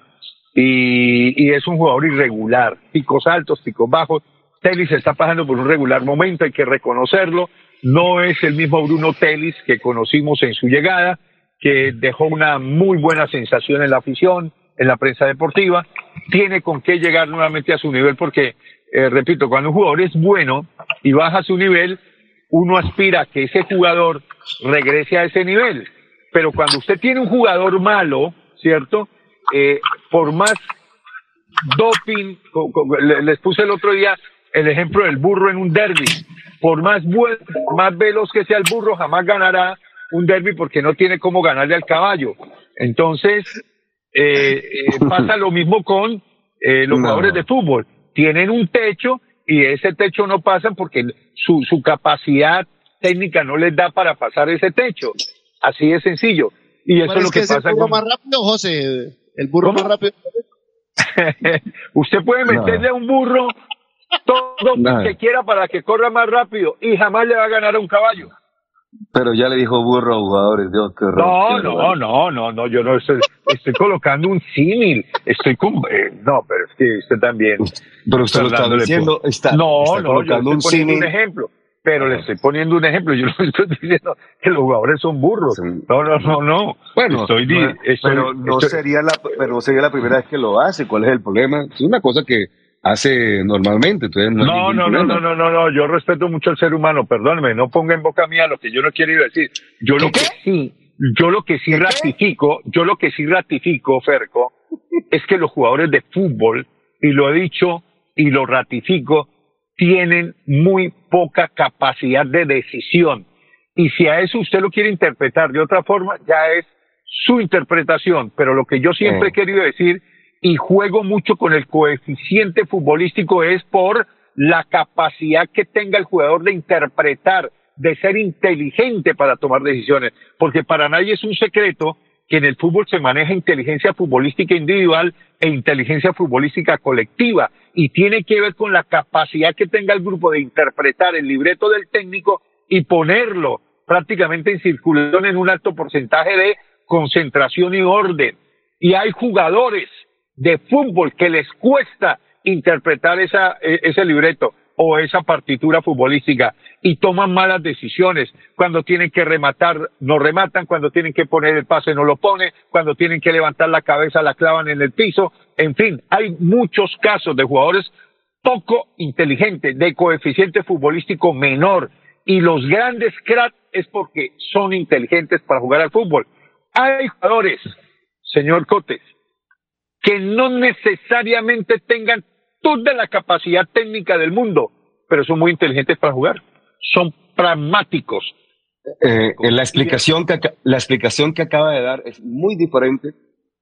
[SPEAKER 11] y, y, es un jugador irregular, picos altos, picos bajos. Telis está pasando por un regular momento, hay que reconocerlo. No es el mismo Bruno Telis que conocimos en su llegada, que dejó una muy buena sensación en la afición, en la prensa deportiva. Tiene con qué llegar nuevamente a su nivel porque, eh, repito, cuando un jugador es bueno y baja su nivel, uno aspira a que ese jugador regrese a ese nivel. Pero cuando usted tiene un jugador malo, ¿cierto? Eh, por más doping, les puse el otro día el ejemplo del burro en un derby, por más buen, más veloz que sea el burro, jamás ganará un derby porque no tiene cómo ganarle al caballo. Entonces, eh, eh, pasa lo mismo con eh, los jugadores de fútbol. Tienen un techo y ese techo no pasan porque su, su capacidad técnica no les da para pasar ese techo. Así de sencillo. Y eso es lo que,
[SPEAKER 4] que
[SPEAKER 11] pasa
[SPEAKER 4] el burro más rápido, José. El burro más rápido.
[SPEAKER 11] Usted puede meterle a un burro todo lo
[SPEAKER 2] No.
[SPEAKER 11] que quiera para que corra más rápido y jamás le va a ganar a un caballo.
[SPEAKER 2] Pero ya le dijo burro a jugadores de otro
[SPEAKER 11] No, no, no, no, no, yo no estoy, estoy colocando un símil, estoy con, eh, no, pero es que usted también.
[SPEAKER 2] Pero usted lo está diciendo, está-
[SPEAKER 11] no,
[SPEAKER 2] está
[SPEAKER 11] no, yo
[SPEAKER 2] colocando un
[SPEAKER 11] estoy poniendo un
[SPEAKER 2] símil.
[SPEAKER 11] ejemplo, pero le estoy poniendo un ejemplo, yo no estoy diciendo que los jugadores son burros, no, no, no, no,
[SPEAKER 2] Bueno,
[SPEAKER 11] estoy, estoy-
[SPEAKER 2] pero no
[SPEAKER 11] estoy-
[SPEAKER 2] sería la, pero no sería la primera vez que lo hace. ¿Cuál es el problema? Es una cosa que hace normalmente. Entonces no,
[SPEAKER 11] No, no, no, no, no, no, no, yo respeto mucho al ser humano, perdóneme, no ponga en boca mía lo que yo no quiero decir. Yo lo que sí, yo lo que sí ratifico, yo lo que sí ratifico, Ferco, es que los jugadores de fútbol, y lo he dicho y lo ratifico, tienen muy poca capacidad de decisión. Y si a eso usted lo quiere interpretar de otra forma, ya es su interpretación. Pero lo que yo siempre
[SPEAKER 2] Eh.
[SPEAKER 11] he querido decir, y juego mucho con el coeficiente futbolístico, es por la capacidad que tenga el jugador de interpretar, de ser inteligente para tomar decisiones. Porque para nadie es un secreto que en el fútbol se maneja inteligencia futbolística individual e inteligencia futbolística colectiva y tiene que ver con la capacidad que tenga el grupo de interpretar el libreto del técnico y ponerlo prácticamente en circulación en un alto porcentaje de concentración y orden. Y hay jugadores de fútbol que les cuesta interpretar esa, e- ese libreto o esa partitura futbolística y toman malas decisiones. Cuando tienen que rematar, no rematan, cuando tienen que poner el pase, no lo pone, cuando tienen que levantar la cabeza, la clavan en el piso. En fin, hay muchos casos de jugadores poco inteligente, de coeficiente futbolístico menor. Y los grandes cracks es porque son inteligentes para jugar al fútbol. Hay jugadores, señor Cotes, que no necesariamente tengan toda la capacidad técnica del mundo, pero son muy inteligentes para jugar. Son pragmáticos.
[SPEAKER 2] Eh, la, explicación que, la explicación que acaba de dar es muy diferente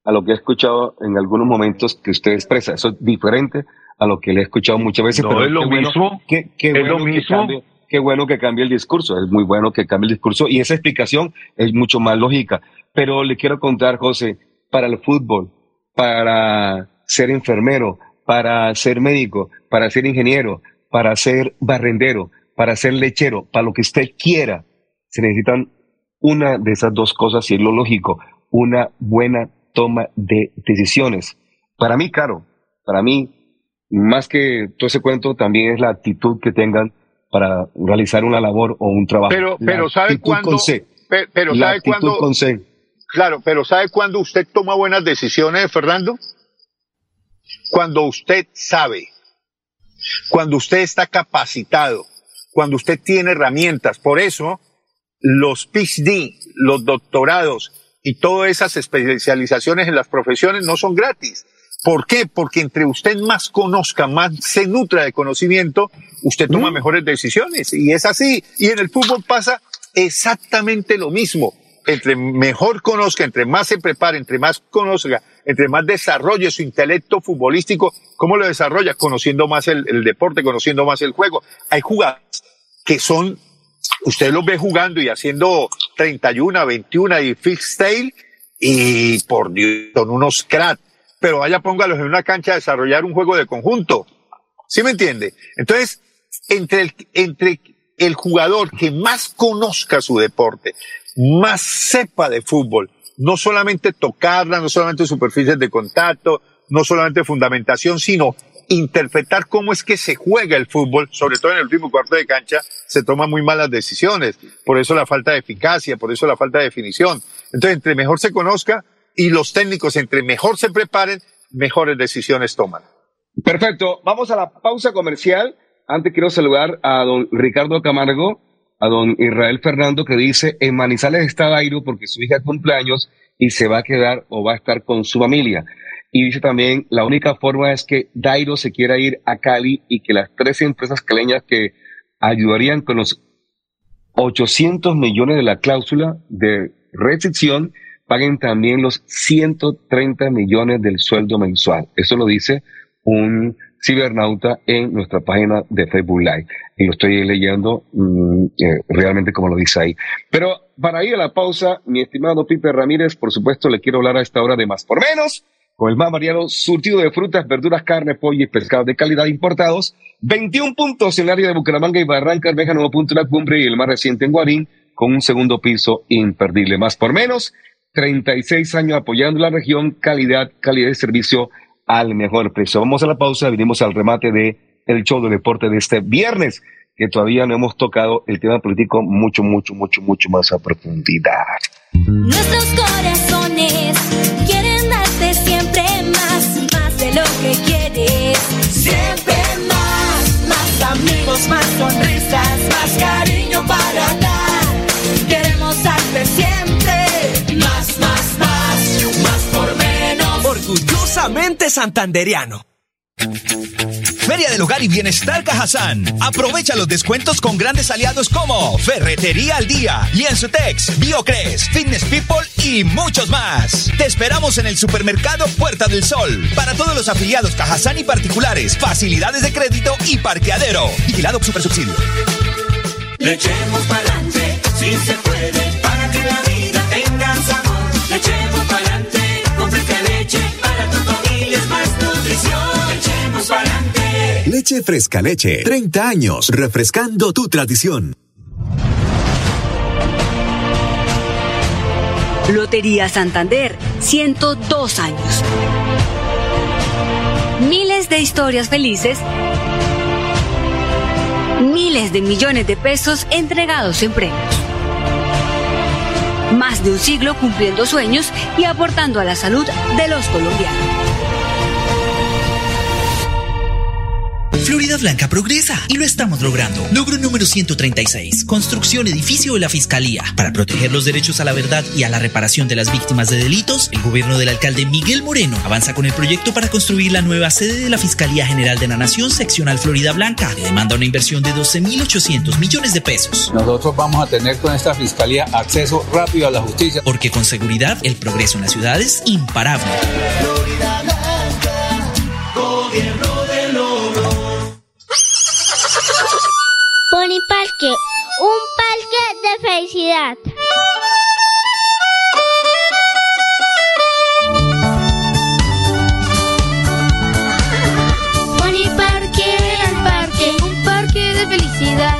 [SPEAKER 2] a lo que he escuchado en algunos momentos que usted expresa. Eso es diferente a lo que le he escuchado muchas veces.
[SPEAKER 11] No,
[SPEAKER 2] pero
[SPEAKER 11] es lo
[SPEAKER 2] qué bueno-
[SPEAKER 11] mismo.
[SPEAKER 2] qué- qué
[SPEAKER 11] Es
[SPEAKER 2] bueno
[SPEAKER 11] lo
[SPEAKER 2] que cambie- qué bueno que cambie el discurso. Es muy bueno que cambie el discurso y esa explicación es mucho más lógica. Pero le quiero contar, José, para el fútbol, para ser enfermero, para ser médico, para ser ingeniero, para ser barrendero, para ser lechero, para lo que usted quiera, se necesitan una de esas dos cosas y es lo lógico, una buena toma de decisiones. Para mí, claro, para mí, más que todo ese cuento, también es la actitud que tengan para realizar una labor o un trabajo.
[SPEAKER 11] Pero, pero ¿sabe cuándo? Pero ¿sabe cuándo? Claro, pero ¿sabe cuándo usted toma buenas decisiones, Fernando? Cuando usted sabe, cuando usted está capacitado, cuando usted tiene herramientas. Por eso, los PhD, los doctorados y todas esas especializaciones en las profesiones no son gratis. ¿Por qué? Porque entre usted más conozca, más se nutra de conocimiento, usted toma mejores decisiones. Y es así. Y en el fútbol pasa exactamente lo mismo. Entre mejor conozca, entre más se prepare, entre más conozca, entre más desarrolle su intelecto futbolístico, ¿cómo lo desarrolla? Conociendo más el, deporte, conociendo más el juego. Hay jugadores que son, usted los ve jugando y haciendo 31, 21 y freestyle y por Dios, son unos cracks. Pero vaya, póngalos en una cancha a desarrollar un juego de conjunto. ¿Sí me entiende? Entonces, entre el, entre el jugador que más conozca su deporte, más sepa de fútbol, no solamente tocarla, no solamente superficies de contacto, no solamente fundamentación, sino interpretar cómo es que se juega el fútbol, sobre todo en el último cuarto de cancha, se toman muy malas decisiones. Por eso la falta de eficacia, por eso la falta de definición. Entonces, entre mejor se conozca y los técnicos, entre mejor se preparen, mejores decisiones toman.
[SPEAKER 2] Perfecto, vamos a la pausa comercial. Antes quiero saludar a don Ricardo Camargo, a don Israel Fernando, que dice, en Manizales está Dairo porque su hija cumpleaños y se va a quedar o va a estar con su familia. Y dice también, la única forma es que Dairo se quiera ir a Cali y que las tres empresas caleñas que ayudarían con los 800 millones de la cláusula de restricción paguen también los 130 millones del sueldo mensual. Eso lo dice un cibernauta en nuestra página de Facebook Live. Y lo estoy leyendo mm, eh, realmente como lo dice ahí. Pero para ir a la pausa, mi estimado Pipe Ramírez, por supuesto, le quiero hablar a esta hora de más por menos, con el más variado surtido de frutas, verduras, carne, pollo y pescado de calidad importados. 21 puntos en el área de Bucaramanga y Barranca, Bermeja, Nuevo Punto La Cumbre y el más reciente en Guarín, con un segundo piso imperdible. Más por menos, 36 años apoyando la región, calidad, calidad de servicio al mejor precio. Vamos a la pausa, venimos al remate de el show de deporte de este viernes, que todavía no hemos tocado el tema político mucho, mucho, mucho, mucho más a profundidad.
[SPEAKER 26] Nuestros corazones quieren darte siempre más, más de lo que quieres. Siempre más, más amigos, más sonrisas, más cariño para dar.
[SPEAKER 14] Orgullosamente santandereano. Feria del Hogar y Bienestar Cajazán. Aprovecha los descuentos con grandes aliados como Ferretería al Día, Lienzutex, Biocres, Fitness People y muchos más. Te esperamos en el supermercado Puerta del Sol. Para todos los afiliados Cajazán y particulares, facilidades de crédito y parqueadero. Vigilado Super Subsidio.
[SPEAKER 15] Le echemos pa'lante, si se puede, para que la vida tenga sabor. Le echemos pa'lante, con fresca leche,
[SPEAKER 21] Leche Fresca Leche. 30 años refrescando tu tradición.
[SPEAKER 24] Lotería Santander, 102 años. Miles de historias felices. Miles de millones de pesos entregados en premios. Más de un siglo cumpliendo sueños y aportando a la salud de los colombianos.
[SPEAKER 17] Florida Blanca progresa y lo estamos logrando. Logro número 136. Construcción edificio de la Fiscalía. Para proteger los derechos a la verdad y a la reparación de las víctimas de delitos, el gobierno del alcalde Miguel Moreno avanza con el proyecto para construir la nueva sede de la Fiscalía General de la Nación Seccional Florida Blanca, que demanda una inversión de 12.800 millones de pesos.
[SPEAKER 18] Nosotros vamos a tener con esta fiscalía acceso rápido a la justicia.
[SPEAKER 17] Porque con seguridad el progreso en la ciudad es imparable.
[SPEAKER 15] Florida
[SPEAKER 28] Pony Parque, un parque de felicidad. Pony Parque, el parque, un parque de felicidad.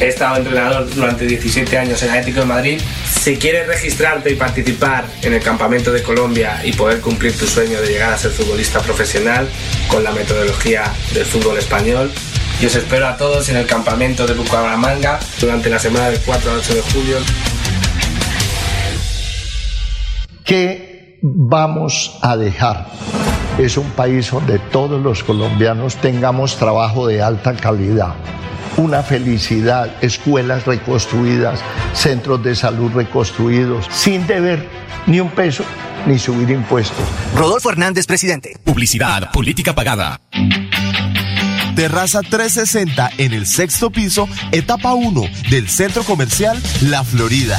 [SPEAKER 29] He estado entrenador durante 17 años en Atlético de Madrid. Si quieres registrarte y participar en el campamento de Colombia y poder cumplir tu sueño de llegar a ser futbolista profesional con la metodología del fútbol español, yo os espero a todos en el campamento de Bucaramanga durante la semana del 4 al 8 de julio.
[SPEAKER 20] ¿Qué vamos a dejar? Es un país donde todos los colombianos tengamos trabajo de alta calidad una felicidad, escuelas reconstruidas, centros de salud reconstruidos, sin deber ni un peso ni subir impuestos.
[SPEAKER 8] Rodolfo Hernández, presidente.
[SPEAKER 30] Publicidad, política pagada.
[SPEAKER 31] Terraza 360 en el sexto piso, etapa 1 del centro comercial La Florida.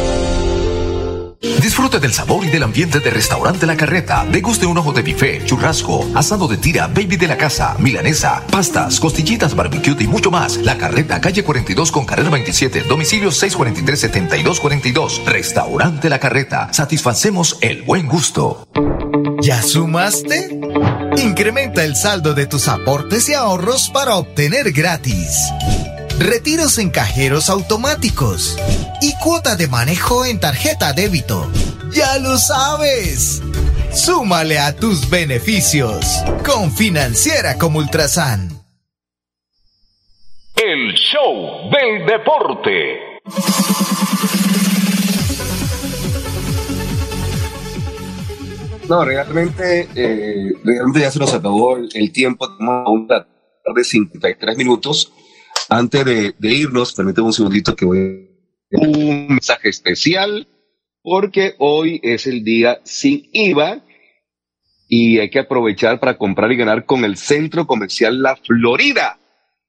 [SPEAKER 1] Disfrute del sabor y del ambiente de Restaurante La Carreta. Deguste un ojo de bife, churrasco, asado de tira, baby de la casa, milanesa, pastas, costillitas, barbecue y mucho más. La Carreta, calle 42 con carrera 27, domicilio 643-7242. Restaurante La Carreta. Satisfacemos el buen gusto.
[SPEAKER 32] ¿Ya sumaste? Incrementa el saldo de tus aportes y ahorros para obtener gratis. Retiros en cajeros automáticos y cuota de manejo en tarjeta débito. ¡Ya lo sabes! Súmale a tus beneficios con Financiera como Ultrasan.
[SPEAKER 1] El show del deporte.
[SPEAKER 2] No, realmente, eh, realmente ya se nos acabó el, el tiempo. Tenemos una tarde 53 minutos. Antes de, irnos, permíteme un segundito que voy a un mensaje especial porque hoy es el día sin IVA y hay que aprovechar para comprar y ganar con el Centro Comercial La Florida.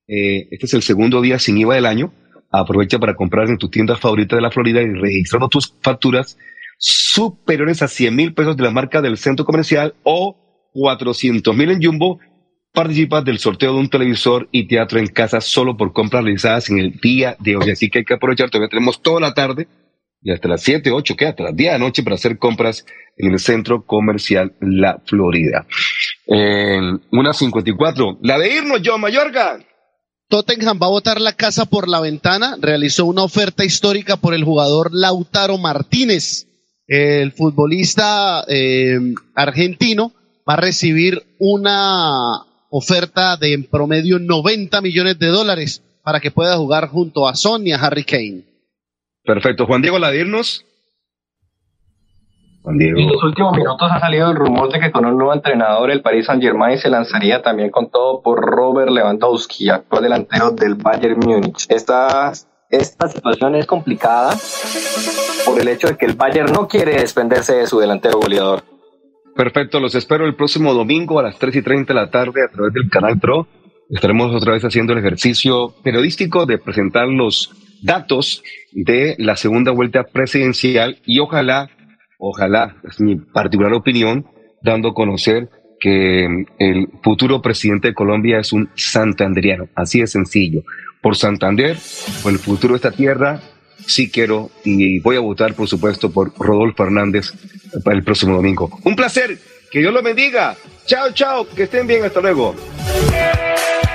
[SPEAKER 2] Eh, este es el segundo día sin IVA del año. Aprovecha para comprar en tu tienda favorita de la Florida y registrando tus facturas superiores a 100 mil pesos de la marca del centro comercial o 400 mil en Jumbo. Participas del sorteo de un televisor y teatro en casa solo por compras realizadas en el día de hoy. Así que hay que aprovechar. Todavía tenemos toda la tarde y hasta las 7, 8, que hasta las 10 de la noche para hacer compras en el centro comercial La Florida. En una 54. La de irnos, John Mayorga.
[SPEAKER 4] Tottenham va a botar la casa por la ventana. Realizó una oferta histórica por el jugador Lautaro Martínez. El futbolista eh, argentino va a recibir una oferta de en promedio 90 millones de dólares. para que pueda jugar junto a Sonia Harry Kane.
[SPEAKER 2] Perfecto. Juan Diego Ladirnos.
[SPEAKER 23] Juan Diego. En los últimos minutos ha salido el rumor de que con un nuevo entrenador el Paris Saint Germain se lanzaría también con todo por Robert Lewandowski, actual delantero del Bayern Múnich. Esta, esta situación es complicada por el hecho de que el Bayern no quiere desprenderse de su delantero goleador.
[SPEAKER 2] Perfecto, los espero el próximo domingo a las 3 y 30 de la tarde a través del canal Pro. Estaremos otra vez haciendo el ejercicio periodístico de presentar los datos de la segunda vuelta presidencial y ojalá, ojalá, es mi particular opinión, dando a conocer que el futuro presidente de Colombia es un santanderiano, así de sencillo. Por Santander, por el futuro de esta tierra, sí quiero y voy a votar, por supuesto, por Rodolfo Hernández para el próximo domingo. Un placer, que Dios lo bendiga. Chao, chao, que estén bien, hasta luego.